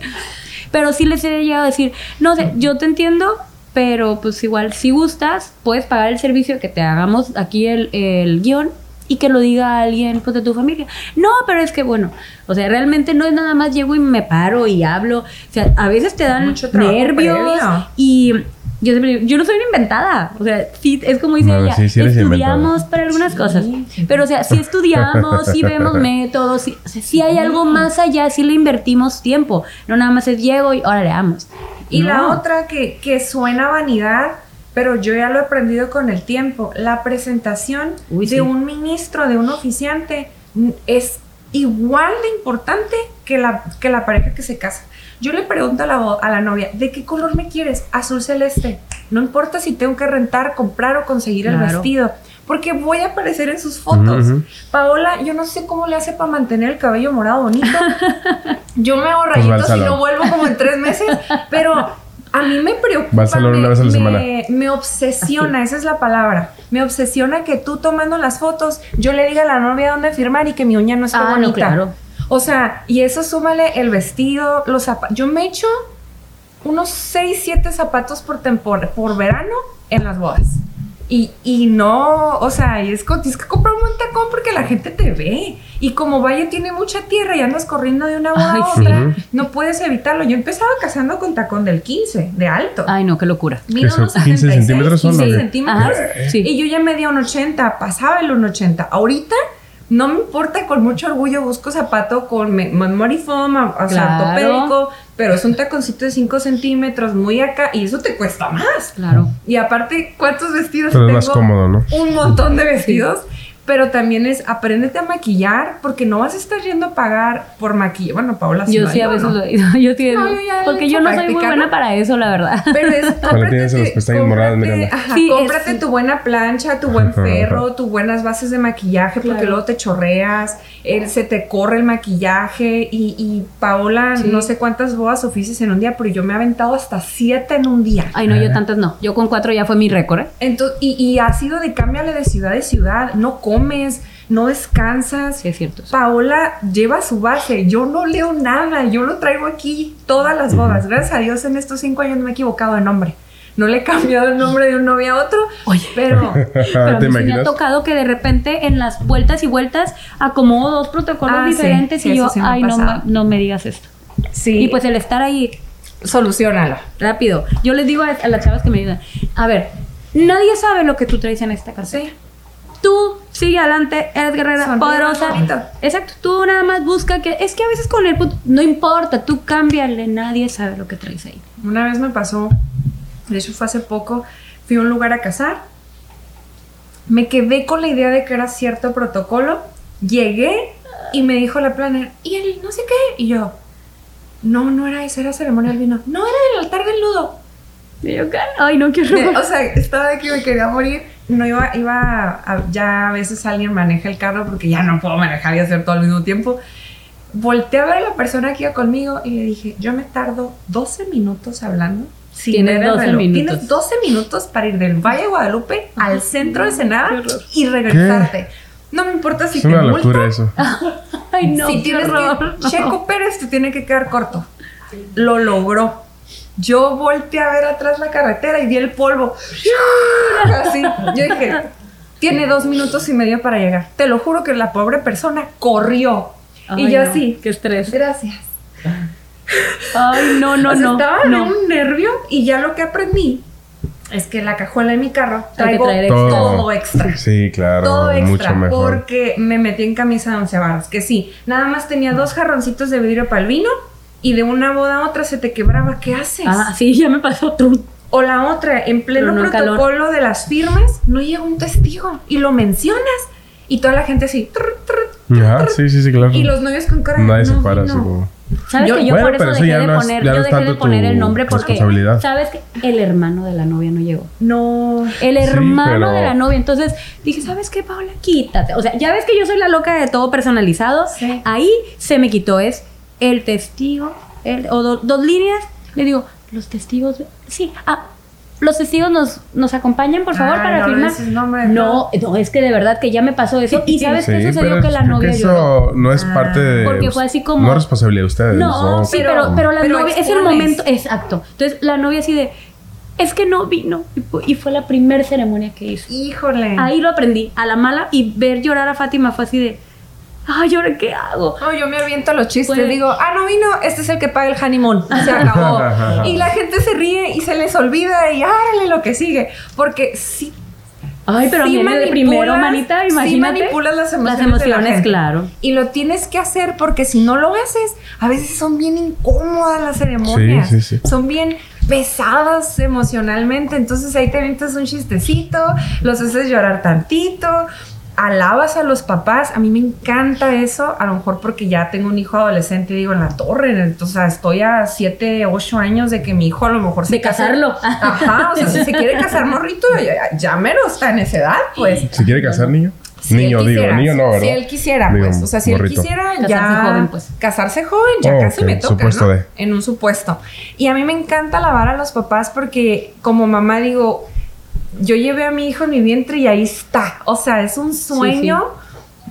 Pero sí les he llegado a decir, no sé, yo te entiendo, pero pues igual, si gustas, puedes pagar el servicio que te hagamos aquí el, el guion y que lo diga alguien pues, de tu familia. No, pero es que bueno, o sea, realmente no es nada más llego y me paro y hablo. O sea, a veces te dan nervios y yo, yo no soy una inventada. O sea, sí, es como dice ella, estudiamos para algunas cosas. Pero, o sea, si estudiamos, si vemos métodos, si, o sea, si hay algo más allá, si le invertimos tiempo. No nada más es llego y ahora le damos. Y la otra que, que suena vanidad, pero yo ya lo he aprendido con el tiempo, la presentación de un ministro, de un oficiante, es igual de importante que la, que la pareja que se casa. Yo le pregunto a la, a la novia, ¿de qué color me quieres? Azul celeste. No importa si tengo que rentar, comprar o conseguir el vestido, porque voy a aparecer en sus fotos. Paola, yo no sé cómo le hace para mantener el cabello morado bonito. yo me hago pues rayitos y no vuelvo como en tres meses, pero a mí me preocupa. me, Me obsesiona, esa es la palabra. Me obsesiona que tú tomando las fotos, yo le diga a la novia dónde firmar y que mi uña no esté ah, bonita. claro. O sea, y eso súmale el vestido, los zapatos. Yo me echo unos 6, 7 zapatos por temporada, por verano en las bodas. Y, y no, o sea, y es, tienes que comprar un buen tacón porque la gente te ve. Y como Valle tiene mucha tierra y andas corriendo de una boda a otra, no puedes evitarlo. Yo empezaba casando con tacón del 15, de alto. Ay, no, qué locura. Mido 15 centímetros son 15 centímetros. Y yo ya medía un 80, pasaba el 1,80. Ahorita no me importa, con mucho orgullo busco zapato con memory foam, o sea, ortopédico, pero es un taconcito de 5 centímetros, muy acá, y eso te cuesta más. Claro. Y aparte, ¿cuántos vestidos pero tengo? Es más cómodo, ¿no? Un montón de vestidos pero también es apréndete a maquillar porque no vas a estar yendo a pagar por maquillaje. Bueno, Paola sí Yo sí a veces lo digo. Yo sí, no, porque yo no soy muy buena para eso, la verdad. Pero es cómprate, cómprate, ajá, sí, cómprate tu buena plancha, tu buen ferro, tus buenas bases de maquillaje porque luego te chorreas, él, se te corre el maquillaje y, y Paola no sé cuántas bodas oficios en un día, pero yo me he aventado hasta siete en un día. Ay, no, yo tantas no. Yo con cuatro ya fue mi récord. ¿eh? Entonces, y, y ha sido de cámbiale de ciudad a ciudad, no comes, no descansas. Sí, es cierto. Paola lleva su base. Yo no leo nada. Yo lo traigo aquí todas las bodas. Gracias a Dios en estos cinco años no me he equivocado de nombre. No le he cambiado el nombre de un novio a otro. Oye, pero, pero me ha tocado que de repente en las vueltas y vueltas acomodo dos protocolos ah, diferentes y yo, ay, no, no me digas esto. Sí. Y pues el estar ahí, solucionalo. Rápido. Yo les digo a, las chavas que me ayudan, a ver, nadie sabe lo que tú traes en esta casa. Sí tú sigue adelante, eres guerrera poderosa. Exacto, tú nada más busca que. Es que a veces con el no importa, tú cámbiale, nadie sabe lo que traes ahí. Una vez me pasó, de hecho fue hace poco, fui a un lugar a cazar, me quedé con la idea de que era cierto protocolo, llegué y me dijo la planner, y él no sé qué, y yo, no, no era eso, era ceremonia del vino, no, era el altar del nudo. Y yo, ay, no quiero. O sea, estaba de que me quería morir no iba, iba ya a veces alguien maneja el carro porque ya no puedo manejar y hacer todo al mismo tiempo. Volteé a ver a la persona que iba conmigo y le dije, yo me tardo 12 minutos hablando. Tienes 12 minutos. Tienes 12 minutos para ir del Valle de Guadalupe al centro de Senada y regresarte. No me importa si es una locura eso. Ay, no, si tienes que, Checo Pérez te tiene que quedar corto. Lo logró yo volteé a ver atrás la carretera y vi el polvo. Así. Yo dije, tiene dos minutos y medio para llegar. Te lo juro que la pobre persona corrió. y yo así. Qué estrés. Gracias. Ay, no, no, no. Estaba en un nervio y ya lo que aprendí es que la cajuela de mi carro traigo todo. extra. Sí, claro. Todo extra. Porque me metí en camisa de once varas. Que sí, nada más tenía dos jarroncitos de vidrio para el vino y de una boda a otra se te quebraba, ¿qué haces? Ah, sí, ya me pasó otro. O la otra, en pleno protocolo de las firmas, no llega un testigo y lo mencionas y toda la gente así. Ajá, sí, sí, sí, claro. Y los novios con cara Nadie se para así como. ¿Sabes que yo por eso dejé de poner, yo dejé de poner el nombre porque sabes que el hermano de la novia no llegó. No. El hermano de la novia. Entonces dije, ¿sabes qué, Paola? Quítate. O sea, ya ves que yo soy la loca de todo personalizado. Ahí se me quitó es el testigo, o dos líneas, le digo, los testigos, sí, ah, los testigos nos, nos acompañan, por favor, para firmar. no, no, es que de verdad que ya me pasó eso. Y sabes qué sucedió que la novia eso no es parte de. Porque fue así como. No es responsabilidad de ustedes. No, sí, pero, pero, la novia. Es el momento. Exacto. Entonces la novia así de. Es que no vino. Y fue la primera ceremonia que hizo. Híjole. Ahí lo aprendí. A la mala. Y ver llorar a Fátima fue así de ay, ¿ahora qué hago? No, yo me aviento los chistes. Pues, Digo, ah, no vino, este es el que paga el honeymoon. Se acabó. y la gente se ríe y se les olvida y árale lo que sigue. Porque sí. Ay, pero sí de primero, manita, imagínate. Sí manipulas las emociones, las emociones claro. Y lo tienes que hacer porque si no lo haces, a veces son bien incómodas las ceremonias. Sí, sí, sí. Son bien pesadas emocionalmente. Entonces ahí te avientas un chistecito, los haces llorar tantito alabas a los papás. A mí me encanta eso, a lo mejor porque ya tengo un hijo adolescente, digo, en la torre. Entonces, estoy a 7, 8 años de que mi hijo a lo mejor se De casarlo. Ajá, o sea, si se quiere casar morrito, ya, ya mero está en esa edad, pues. ¿Se quiere casar niño? niño, digo, niño no, ¿verdad? Si él quisiera, pues. O sea, si él quisiera ya. Casarse joven, pues. Casarse joven, ya casi me toca. ¿no? En un supuesto. Y a mí me encanta alabar a los papás porque, como mamá, digo, yo llevé a mi hijo en mi vientre y ahí está. O sea, es un sueño.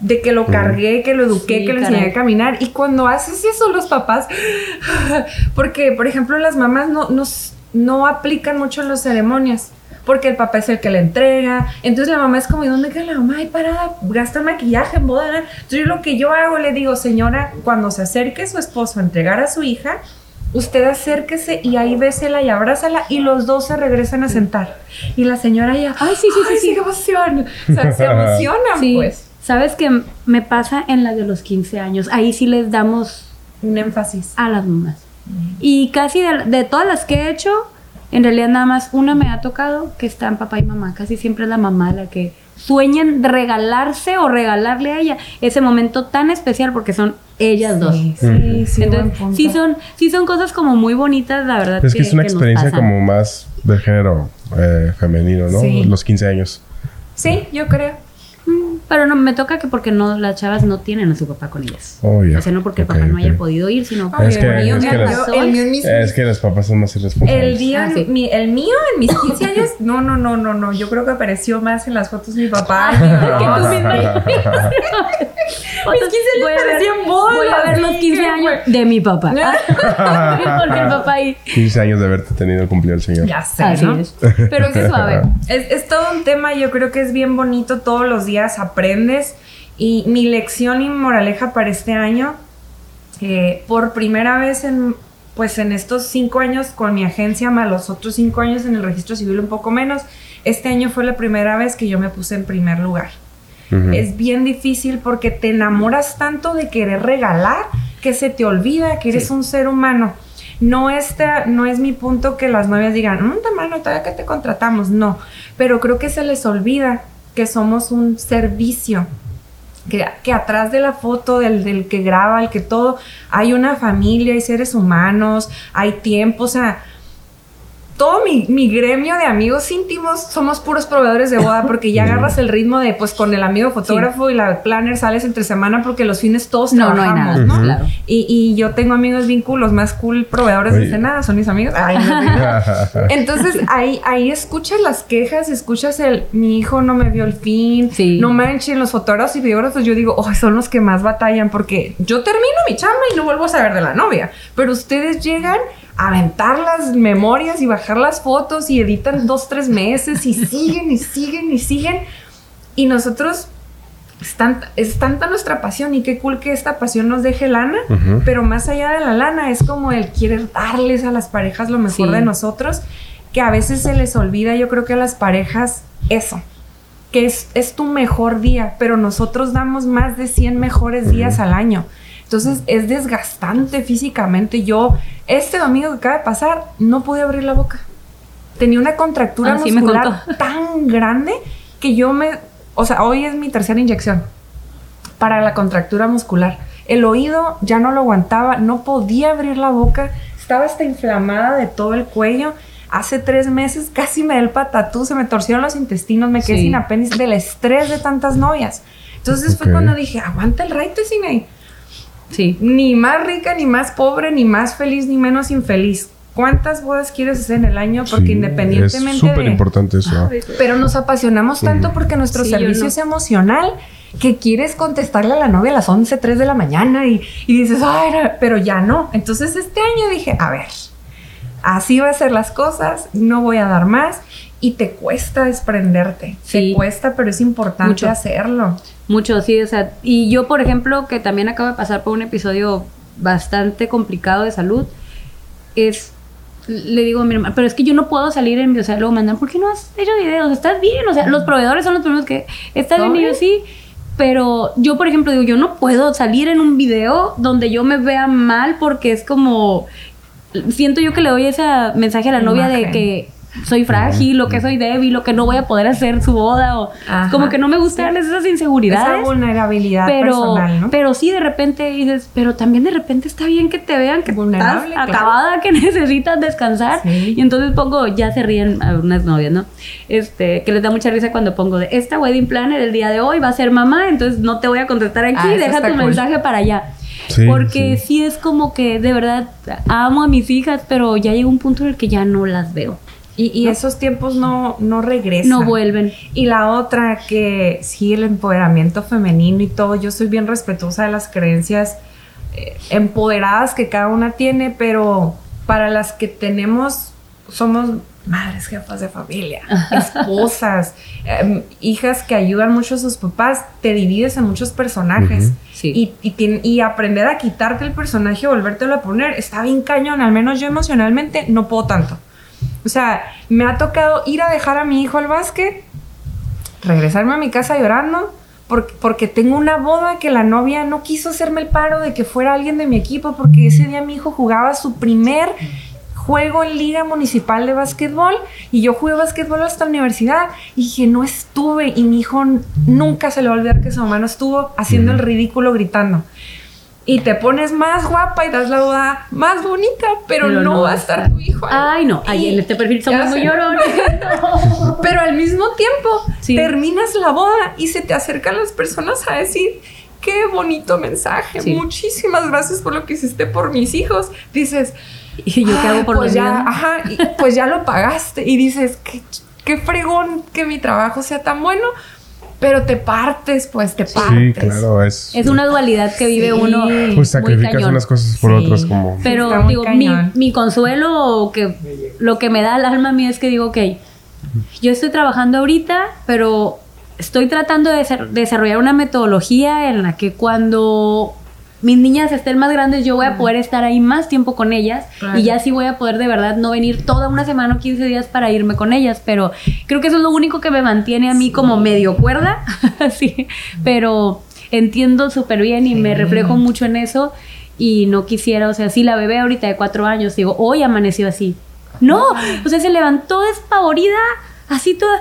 de que lo cargué, que lo eduqué, que lo enseñé a caminar. Y cuando haces eso los papás, porque por ejemplo las mamás no, no, no aplican mucho en las ceremonias, porque el papá es el que le entrega. Entonces la mamá es como, ¿y dónde queda la mamá? Ay, parada, gasta maquillaje en boda. Entonces lo que yo hago, le digo, señora, cuando se acerque su esposo a entregar a su hija, usted acérquese y ahí bésela y abrázala y los dos se regresan a sentar. Y la señora ya, ay, sí, sí, sí, sí, qué emoción. O sea, se emocionan, pues. ¿Sabes qué me pasa en la de los 15 años? Ahí sí les damos un énfasis a las mamás. Y casi de, todas las que he hecho, en realidad nada más una me ha tocado que están papá y mamá. Casi siempre es la mamá la que sueñan regalarse o regalarle a ella ese momento tan especial porque son ellas dos. Sí, sí, sí. sí son, sí son cosas como muy bonitas, la verdad. Es que, es una experiencia como más del género eh, femenino, ¿no? Los 15 años. Sí, yo creo. Mm, pero no, me toca que porque no, las chavas no tienen a su papá con ellas. Oh, O sea, no porque el papá no haya podido ir, sino porque es que, el mío, es, que los papás son más irresponsables. El, día, ah, mi, el mío en mis 15 años, no, no, no, no, no. Yo creo que apareció más en las fotos mi papá que tú misma. Mis 15 años parecían bolas. Voy a ver los 15 años de mi papá. porque el papá ahí. 15 años de haberte tenido el cumpleaños el señor. Ya sé, ¿no? Pero qué suave. Es, es todo un tema, yo creo que es bien bonito todos los días aprendes. Y mi lección y moraleja para este año, por primera vez en, pues en estos cinco años con mi agencia, más los otros cinco años en el registro civil un poco menos, este año fue la primera vez que yo me puse en primer lugar. Es bien difícil porque te enamoras tanto de querer regalar que se te olvida que eres un ser humano. No, está, no es mi punto que las novias digan, un tamaño, todavía que te contratamos. No, pero creo que se les olvida que somos un servicio, que, que atrás de la foto del, del, que graba, el que todo, hay una familia, hay seres humanos, hay tiempo, o sea, todo mi, gremio de amigos íntimos somos puros proveedores de boda porque ya agarras el ritmo de pues con el amigo fotógrafo y la planner sales entre semana porque los fines todos no, trabajamos, no, hay nada, Y, y, yo tengo amigos bien cool, los más cool proveedores de cena son mis amigos. Entonces ahí, ahí escuchas las quejas, escuchas el mi hijo no me vio el fin, no manchen los fotógrafos y videógrafos, yo digo, oh, son los que más batallan porque yo termino mi chamba y no vuelvo a saber de la novia, pero ustedes llegan aventar las memorias y bajar las fotos y editan dos, tres meses y siguen y siguen y siguen. Y nosotros es, tanta nuestra pasión y qué cool que esta pasión nos deje lana, pero más allá de la lana es como el querer darles a las parejas lo mejor de nosotros, que a veces se les olvida, yo creo que a las parejas eso, que es, es tu mejor día, pero nosotros damos más de 100 mejores días al año. Entonces es desgastante físicamente. Yo, este domingo que acaba de pasar, no pude abrir la boca. Tenía una contractura muscular tan grande que yo me... O sea, hoy es mi tercera inyección para la contractura muscular. El oído ya no lo aguantaba, no podía abrir la boca, estaba hasta inflamada de todo el cuello. Hace tres meses casi me da el patatú, se me torcieron los intestinos, me quedé sin apéndice del estrés de tantas novias. Entonces fue cuando dije, aguanta el raite, Cine. Sí. Ni más rica, ni más pobre, ni más feliz, ni menos infeliz. ¿Cuántas bodas quieres hacer en el año? Porque independientemente. Es súper importante eso. Pero nos apasionamos tanto porque nuestro servicio es emocional que quieres contestarle a la novia a las 11, 3 de la mañana y, dices, ay, pero ya no. Entonces este año dije, a ver, así va a ser las cosas, no voy a dar más y te cuesta desprenderte. Te cuesta, pero es importante hacerlo. Mucho, sí, o sea, y yo, por ejemplo, que también acabo de pasar por un episodio bastante complicado de salud, es, le digo a mi hermana, pero es que yo no puedo salir en, o sea, luego mandan, ¿por qué no has hecho videos? ¿Estás bien? O sea, los proveedores son los primeros que, ¿estás bien? Y yo sí, pero yo, por ejemplo, digo, yo no puedo salir en un video donde yo me vea mal porque es como, siento yo que le doy ese mensaje a la novia de que soy frágil o que soy débil o que no voy a poder hacer su boda o como que no me gustan esas inseguridades. Esa vulnerabilidad pero, personal, ¿no? Pero sí de repente dices, pero también de repente está bien que te vean que estás acabada, que necesitas descansar. Y entonces pongo, ya se ríen algunas novias, ¿no? Este, que les da mucha risa cuando pongo de esta wedding planner el día de hoy va a ser mamá, entonces no te voy a contestar aquí, ah, deja tu mensaje para allá. porque sí. es como que de verdad amo a mis hijas, pero ya llega un punto en el que ya no las veo. Y, esos tiempos no, no regresan. No vuelven. Y la otra, que sí, el empoderamiento femenino y todo, yo soy bien respetuosa de las creencias eh, empoderadas que cada una tiene, pero para las que tenemos, somos madres, jefas de familia, esposas, em, hijas que ayudan mucho a sus papás, te divides en muchos personajes. y, y, y, aprender a quitarte el personaje y volvértelo a poner, está bien cañón, al menos yo emocionalmente no puedo tanto. O sea, me ha tocado ir a dejar a mi hijo al básquet, regresarme a mi casa llorando, porque, porque tengo una boda que la novia no quiso hacerme el paro de que fuera alguien de mi equipo porque ese día mi hijo jugaba su primer juego en liga municipal de básquetbol y yo jugué básquetbol hasta la universidad y dije, no estuve y mi hijo nunca se le va a olvidar que su mamá no estuvo haciendo el ridículo gritando. Y te pones más guapa y das la boda más bonita, pero, no, va a estar tu hijo ahí. Ay, no, ahí en este perfil somos muy llorones. Pero al mismo tiempo, terminas la boda y se te acercan las personas a decir, qué bonito mensaje, muchísimas gracias por lo que hiciste por mis hijos. Dices, ¿Y yo qué hago por pues ya, Ajá, pues ya lo pagaste. Y dices, qué, qué fregón que mi trabajo sea tan bueno pero te partes, pues te partes. Sí, claro, es. Es una dualidad que vive uno. Pues sacrificas unas cosas por otras, como. Pero digo, mi, mi, consuelo, que lo que me da el alma a mí es que digo, ok, yo estoy trabajando ahorita, pero estoy tratando de desarrollar una metodología en la que cuando mis niñas estén más grandes, yo voy a poder estar ahí más tiempo con ellas y ya sí voy a poder de verdad no venir toda una semana o 15 días para irme con ellas, pero creo que eso es lo único que me mantiene a mí como medio cuerda, sí, pero entiendo súper bien y me reflejo mucho en eso y no quisiera, o sea, si la bebé ahorita de cuatro años, digo, hoy amaneció así. No, o sea, se levantó despavorida así toda,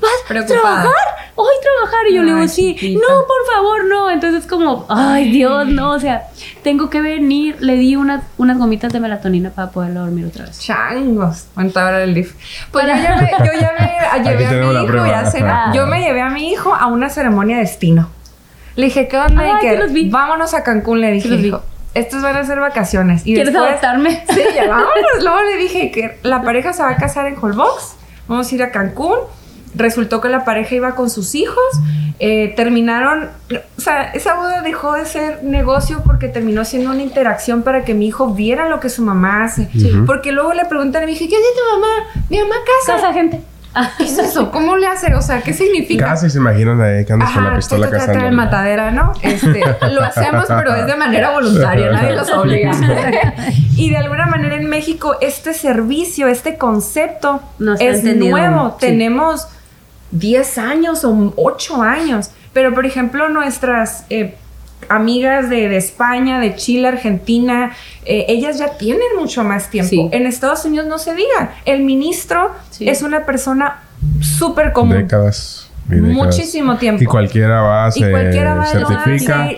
¿vas a trabajar? Hoy trabajar. Y yo le digo, sí, no, por favor, no. Entonces como, ay, Dios, no, o sea, tengo que venir. Le di unas, unas gomitas de melatonina para poder dormir otra vez. Changos. ¿Cuánto ahora el DIF? Pues yo ya me, yo ya me llevé a mi hijo y a Yo me llevé a mi hijo a una ceremonia de destino. Le dije, ¿qué onda? que vámonos a Cancún, le dije. estos van a ser vacaciones. Y ¿Quieres adoptarme? Sí, ya vámonos. Luego le dije que la pareja se va a casar en Holbox vamos a ir a Cancún. Resultó que la pareja iba con sus hijos, eh, terminaron, o sea, esa boda dejó de ser negocio porque terminó siendo una interacción para que mi hijo viera lo que su mamá hace. Porque luego le preguntan a mi hija, ¿qué hace tu mamá? Mi mamá casa. Casa gente. ¿Qué es eso? ¿Cómo le hace? O sea, ¿qué significa? Casi se imaginan ahí que andas con la pistola cazando. el matadera, ¿no? Este, lo hacemos, pero es de manera voluntaria, nadie los obliga. y de alguna manera en México este servicio, este concepto es nuevo. Tenemos 10 años o 8 años, pero por ejemplo nuestras... Eh, amigas de, España, de Chile, Argentina, eh, ellas ya tienen mucho más tiempo. En Estados Unidos no se diga. El ministro es una persona súper común. Décadas. Muchísimo tiempo. Y cualquiera va, se certifica.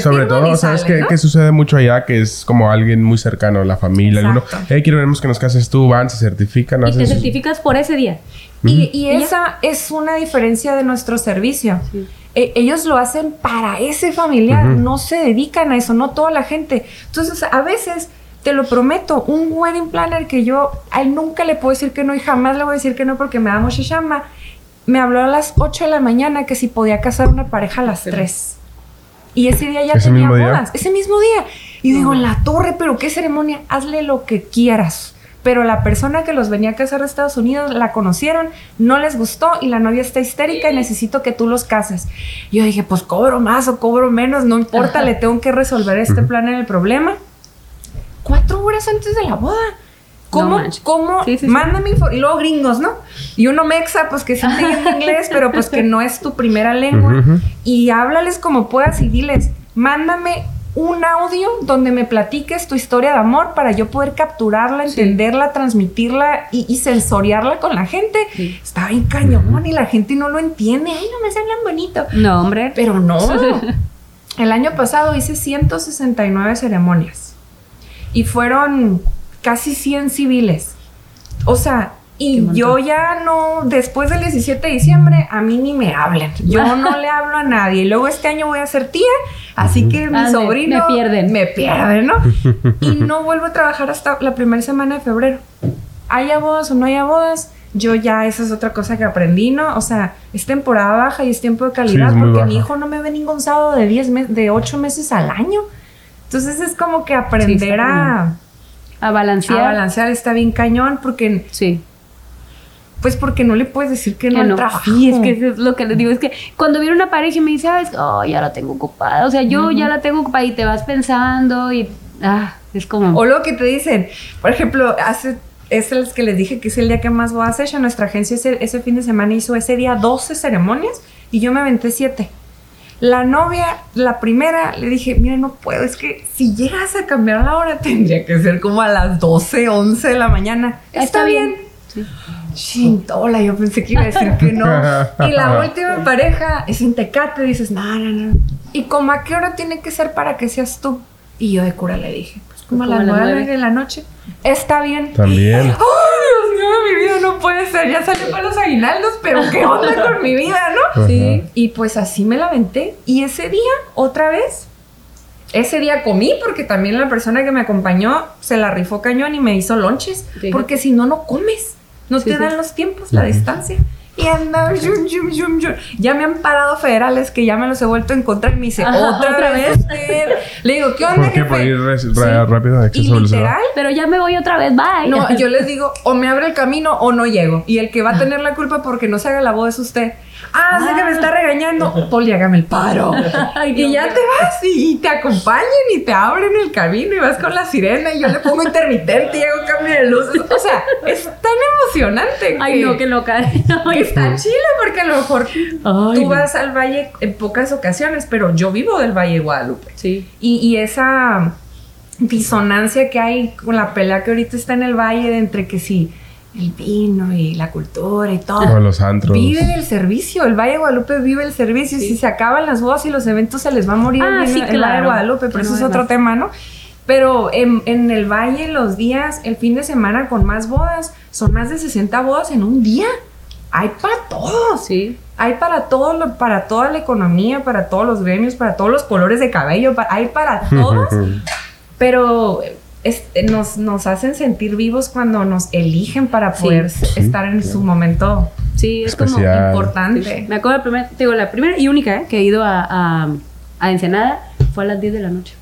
Sobre todo, ¿sabes qué, sucede mucho allá? Que es como alguien muy cercano, la familia. Uno, hey, queremos que nos cases tú, van, se certifican. Y te certificas por ese día. Y, esa es una diferencia de nuestro servicio. E, ellos lo hacen para ese familiar, no se dedican a eso, no toda la gente. Entonces, a veces, te lo prometo, un wedding planner que yo a él nunca le puedo decir que no y jamás le voy a decir que no porque me da mucha chamba, me habló a las 8 de la mañana que si podía casar una pareja a las 3. Y ese día ya tenía bodas, ese mismo día. Y digo, en la torre, pero qué ceremonia, hazle lo que quieras pero la persona que los venía a casar de Estados Unidos la conocieron, no les gustó y la novia está histérica y necesito que tú los cases. Yo dije, pues cobro más o cobro menos, no importa, le tengo que resolver este plan en el problema. Cuatro horas antes de la boda. ¿Cómo? ¿Cómo? Mándame Y luego gringos, ¿no? Y uno mexa, pues que sí entiende inglés, pero pues que no es tu primera lengua. Y háblales como puedas y diles, mándame un audio donde me platiques tu historia de amor para yo poder capturarla, entenderla, transmitirla y, sensoriarla con la gente. Está bien cañón y la gente no lo entiende. Ay, no me hablan bonito. No, hombre. Pero no. El año pasado hice 169 ceremonias y fueron casi 100 civiles. O sea, y yo ya no, después del 17 de diciembre, a mí ni me hablen. Yo no le hablo a nadie. Luego este año voy a ser tía, así que mi sobrino... Me pierden. Me pierden, ¿no? y no vuelvo a trabajar hasta la primera semana de febrero. Haya bodas o no haya bodas, yo ya esa es otra cosa que aprendí, ¿no? O sea, es temporada baja y es tiempo de calidad porque mi hijo no me ve ningún sábado de 10 meses, de 8 meses al año. Entonces es como que aprender a... A balancear. A balancear está bien cañón porque... Sí pues porque no le puedes decir que, no, Sí, es que es lo que les digo. Es que cuando viene una pareja y me dice, ¿sabes? Oh, ya la tengo ocupada. O sea, yo ya la tengo ocupada y te vas pensando y... Ah, es como... O lo que te dicen, por ejemplo, hace... Es el que les dije que es el día que más voy a hacer. Nuestra agencia ese, ese fin de semana hizo ese día 12 ceremonias y yo me aventé siete. La novia, la primera, le dije, mira, no puedo, es que si llegas a cambiar la hora tendría que ser como a las 12, 11 de la mañana. Está, bien. Sí. Chintola, yo pensé que iba a decir que no. Y la última pareja es en Tecate, dices, no, no, no. ¿Y como a qué hora tiene que ser para que seas tú? Y yo de cura le dije, pues como, a las nueve de la noche. Está bien. También. ¡Ay, Dios mío, mi vida no puede ser! Ya salió para los aguinaldos, pero ¿qué onda con mi vida, no? Sí. Y pues así me la venté. Y ese día, otra vez, ese día comí porque también la persona que me acompañó se la rifó cañón y me hizo lonches. Porque si no, no comes. No te dan los tiempos, la distancia y anda, ya me han parado federales que ya me los he vuelto a encontrar y me dice, ¿otra, vez? Le digo, ¿qué onda? ¿Por qué? ¿Para ir rápido? y literal, pero ya me voy otra vez, bye. No, yo les digo, o me abre el camino o no llego. Y el que va a tener la culpa porque no se haga la voz es usted. Ah, sé que me está regañando. Poli, hágame el paro. y ya te vas y, te acompañan y te abren el camino y vas con la sirena y yo le pongo intermitente y hago cambio de luces. O sea, es tan emocionante. Ay, no, que loca. que está chile porque a lo mejor tú vas al valle en pocas ocasiones, pero yo vivo del Valle Guadalupe. Sí. Y, y esa disonancia que hay con la pelea que ahorita está en el valle de entre que sí el vino y la cultura y todo. los antros. Vive del servicio. El Valle de Guadalupe vive el servicio. Si se acaban las bodas y los eventos, se les va a morir ah, el, Valle de Guadalupe. Pero eso es otro tema, ¿no? Pero en, en, el Valle, los días, el fin de semana con más bodas, son más de 60 bodas en un día. Hay para todos. Sí. Hay para todo, para toda la economía, para todos los gremios, para todos los colores de cabello, hay para todos. pero nos, nos hacen sentir vivos cuando nos eligen para poder estar en su momento. Sí, es como importante. Me acuerdo la primera, digo, la primera y única eh, que he ido a, a, Ensenada fue a las 10 de la noche.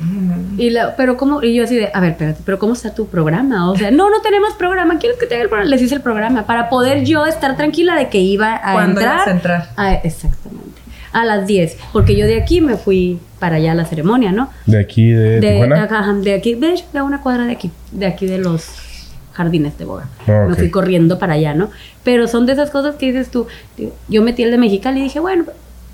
Mm. Y la, pero cómo, y yo así de, a ver, espérate, pero ¿cómo está tu programa? O sea, no, no tenemos programa, ¿quieres que te haga el programa? Les hice el programa para poder yo estar tranquila de que iba a entrar. a entrar? exactamente a las 10, porque yo de aquí me fui para allá a la ceremonia, ¿no? De aquí, de, de Tijuana? de aquí, de de una cuadra de aquí, de aquí de los jardines de Boga. Ah, me fui corriendo para allá, ¿no? Pero son de esas cosas que dices tú, yo metí el de Mexicali y dije, bueno,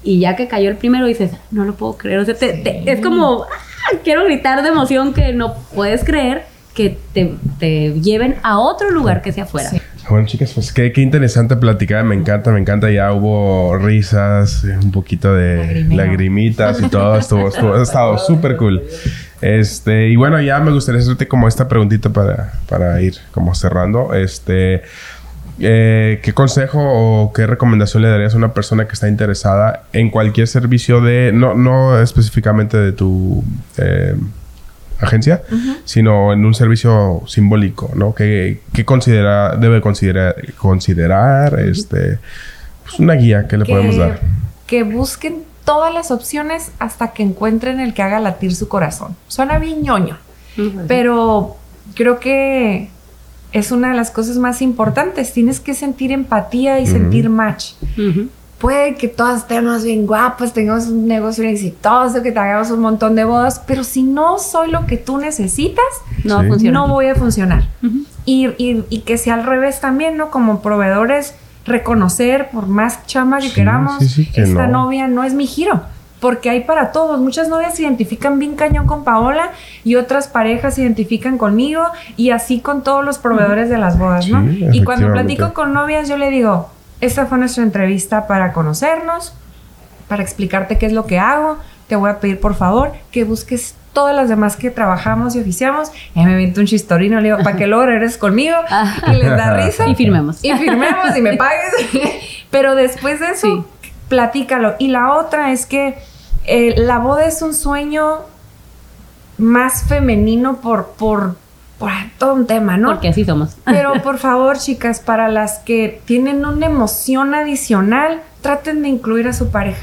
y ya que cayó el primero dices, no lo puedo creer, o sea, es como, ah, quiero gritar de emoción que no puedes creer que te, te lleven a otro lugar que sea afuera. Bueno, chicas, pues qué, qué, interesante platicar. Me encanta, me encanta. Ya hubo risas, un poquito de lagrimitas y todo. Estuvo, estuvo, ha estado súper cool. Este, y bueno, ya me gustaría hacerte como esta preguntita para, para ir como cerrando. Este, eh, ¿qué consejo o qué recomendación le darías a una persona que está interesada en cualquier servicio de, no, no específicamente de tu eh, agencia, sino en un servicio simbólico, ¿no? Que, considera, debe considerar, considerar este, pues una guía que le podemos dar. Que busquen todas las opciones hasta que encuentren el que haga latir su corazón. Suena bien ñoño, pero creo que es una de las cosas más importantes. Tienes que sentir empatía y sentir match puede que todas estemos bien guapas, tengamos un negocio exitoso, que te hagamos un montón de bodas, pero si no soy lo que tú necesitas, no, no voy a funcionar. y, y, que sea al revés también, ¿no? Como proveedores, reconocer, por más chamba que queramos, esta novia no es mi giro. Porque hay para todos. Muchas novias se identifican bien cañón con Paola y otras parejas se identifican conmigo y así con todos los proveedores de las bodas, ¿no? y cuando platico con novias, yo le digo, esta fue nuestra entrevista para conocernos, para explicarte qué es lo que hago. Te voy a pedir por favor que busques todas las demás que trabajamos y oficiamos. Y me viento un chistorino, le digo, para que luego regreses conmigo. Y les da risa. Y firmemos. Y firmemos y me pagues. Pero después de eso, platícalo. Y la otra es que eh, la boda es un sueño más femenino por, por por todo un tema, ¿no? Porque así somos. Pero por favor, chicas, para las que tienen una emoción adicional, traten de incluir a su pareja.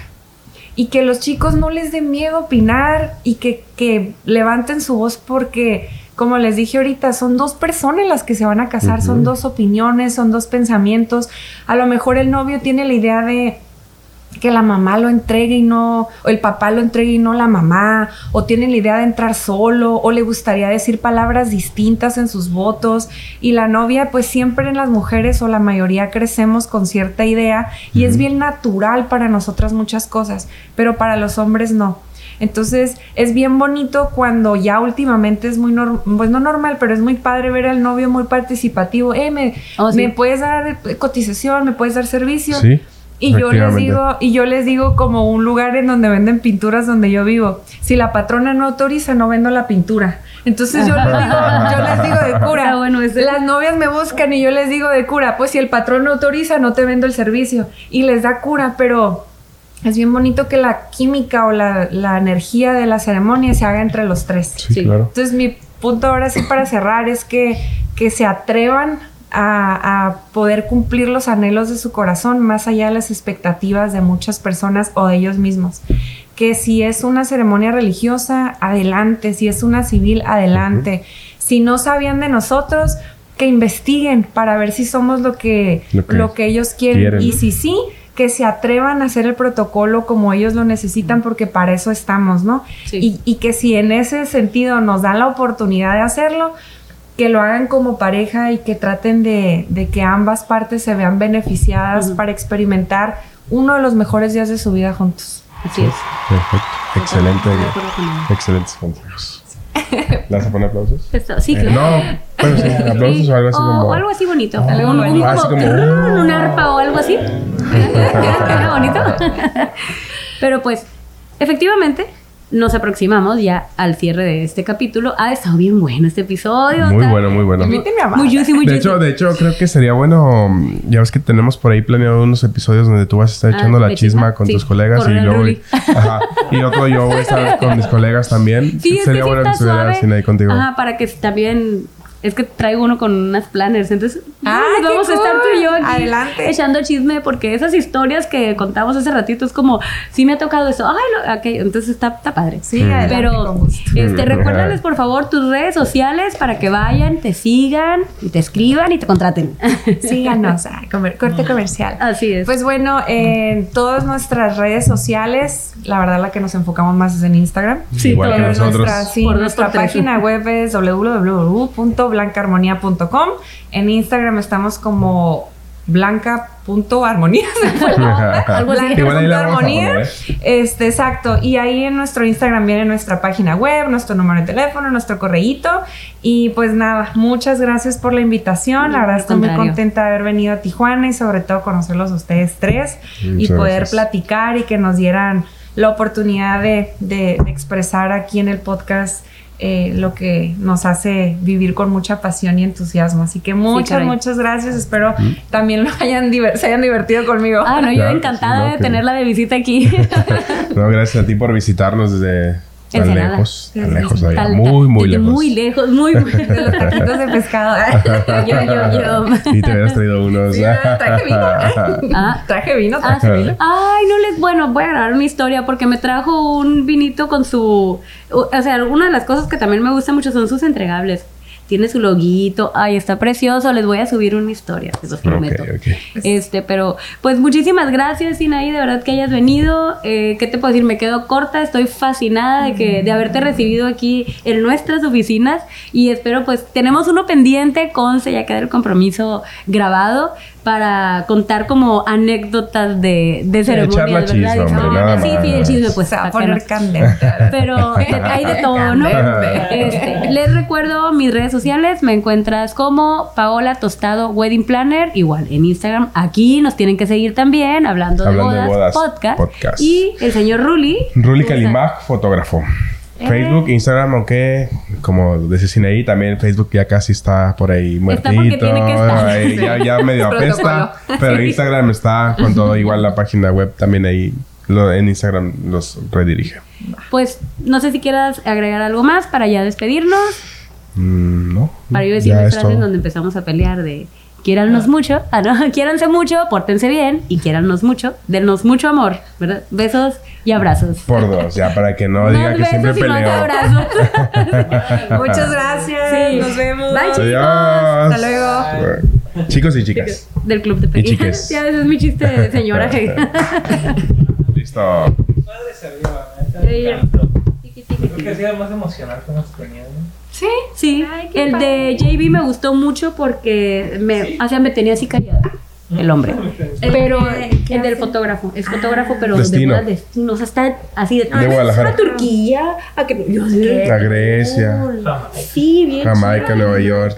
Y que los chicos no les dé miedo opinar y que, que levanten su voz porque, como les dije ahorita, son dos personas las que se van a casar, son dos opiniones, son dos pensamientos. A lo mejor el novio tiene la idea de que la mamá lo entregue y no, o el papá lo entregue y no la mamá, o tienen la idea de entrar solo, o le gustaría decir palabras distintas en sus votos, y la novia, pues siempre en las mujeres o la mayoría crecemos con cierta idea y es bien natural para nosotras muchas cosas, pero para los hombres no. Entonces es bien bonito cuando ya últimamente es muy normal, pues no normal, pero es muy padre ver al novio muy participativo. Eh, me, oh, me puedes dar cotización, me puedes dar servicio. Sí. Y yo les digo, y yo les digo como un lugar en donde venden pinturas donde yo vivo. Si la patrona no autoriza, no vendo la pintura. Entonces yo les digo, yo les digo de cura. bueno, Las novias me buscan y yo les digo de cura, pues si el patrón no autoriza, no te vendo el servicio. Y les da cura, pero es bien bonito que la química o la, energía de la ceremonia se haga entre los tres. Sí, Claro. Entonces mi punto ahora sí para cerrar es que, que se atrevan a, poder cumplir los anhelos de su corazón más allá de las expectativas de muchas personas o de ellos mismos. Que si es una ceremonia religiosa, adelante, si es una civil, adelante. Si no sabían de nosotros, que investiguen para ver si somos lo que, lo que, ellos quieren. Y si sí, que se atrevan a hacer el protocolo como ellos lo necesitan porque para eso estamos, ¿no? Y, y, que si en ese sentido nos dan la oportunidad de hacerlo, que lo hagan como pareja y que traten de, que ambas partes se vean beneficiadas para experimentar uno de los mejores días de su vida juntos. Así es. Perfecto. Excelente. Excelentes consejos. ¿Le vas a poner aplausos? Sí, claro. no, pero sí, aplausos o algo así como. O algo así bonito. un, como, un arpa o algo así. bonito. pero pues, efectivamente, nos aproximamos ya al cierre de este capítulo. Ha estado bien bueno este episodio. Muy bueno, muy bueno. Muy juicy, muy de hecho, de hecho, creo que sería bueno. Ya ves que tenemos por ahí planeado unos episodios donde tú vas a estar ah, echando la chisma con tus colegas y luego. Ajá, y otro yo voy a estar con mis colegas también. Sí, sería bueno que estuviera ahí contigo. Ajá, para que también es que traigo uno con unas planners. Entonces, ah, vamos a estar tú y yo aquí Adelante. echando chisme porque esas historias que contamos hace ratito es como, sí me ha tocado eso. Ay, lo, entonces está, está padre. Sí, adelante, Pero, este, recuérdales por favor tus redes sociales para que vayan, te sigan, y te escriban y te contraten. Síganos, corte comercial. Así es. Pues bueno, en todas nuestras redes sociales, la verdad la que nos enfocamos más es en Instagram. Sí, Igual que nosotros. Nuestra, sí, nuestra página web es www blancaarmonía.com. En Instagram estamos como blanca.armonía. Blanca.armonía. Este, exacto. Y ahí en nuestro Instagram viene nuestra página web, nuestro número de teléfono, nuestro correíto. Y pues nada, muchas gracias por la invitación. La verdad estoy muy contenta de haber venido a Tijuana y sobre todo conocerlos a ustedes tres y poder platicar y que nos dieran la oportunidad de, de expresar aquí en el podcast eh, lo que nos hace vivir con mucha pasión y entusiasmo. Así que muchas, muchas gracias. Espero también lo hayan se hayan divertido conmigo. Ah, no, yo encantada de tenerla de visita aquí. no, gracias a ti por visitarnos desde Tan lejos, tan lejos allá. muy, muy lejos. Muy lejos, muy, muy De los taquitos de pescado. yo, yo, yo. Y te hubieras traído unos. Sí, traje vino. Ah, traje vino, ah, traje vino. Ay, no les... Bueno, voy a grabar una historia porque me trajo un vinito con su... O sea, una de las cosas que también me gusta mucho son sus entregables tiene su loguito, ay, está precioso, les voy a subir una historia, se los prometo. Este, pero pues muchísimas gracias, Sinaí, de verdad que hayas venido. Eh, ¿Qué te puedo decir? Me quedo corta, estoy fascinada de que de haberte recibido aquí en nuestras oficinas y espero pues tenemos uno pendiente, conce, ya queda el compromiso grabado para contar como anécdotas de, de ceremonias, ¿verdad? sí, sí, el chisme pues se va a poner candente. Pero hay de todo, ¿no? Este, les recuerdo mis redes sociales, me encuentras como Paola Tostado Wedding Planner, igual en Instagram. Aquí nos tienen que seguir también, hablando, de, bodas, podcast, Y el señor Ruli. Ruli Calimag, fotógrafo. Facebook, Instagram, aunque como decía ahí, también Facebook ya casi está por ahí muertito. ya, ya medio apesta. pero Instagram está con todo. Igual la página web también ahí en Instagram los redirige. Pues no sé si quieras agregar algo más para ya despedirnos. Mm, no. Para yo decir frases donde empezamos a pelear de Quiérannos mucho, ah, no, quiéranse mucho, pórtense bien y quiérannos mucho, denos mucho amor, ¿verdad? Besos y abrazos. Por dos, ya para que no diga que siempre peleo. abrazos. Muchas gracias. Nos vemos. Bye, chicos. Hasta luego. Chicos y chicas. Del club de Y chiques. Ya, ese es mi chiste de señora. Stop. Padre se vio, Creo que ha sido más emocional con los tenido, Sí, sí. el de JB me gustó mucho porque me, o sea, me tenía así callada el hombre. pero el del fotógrafo, es fotógrafo, pero destino. de destino. O sea, está así de, de Guadalajara. a Turquía, a que a Grecia, sí, bien Jamaica, Nueva York.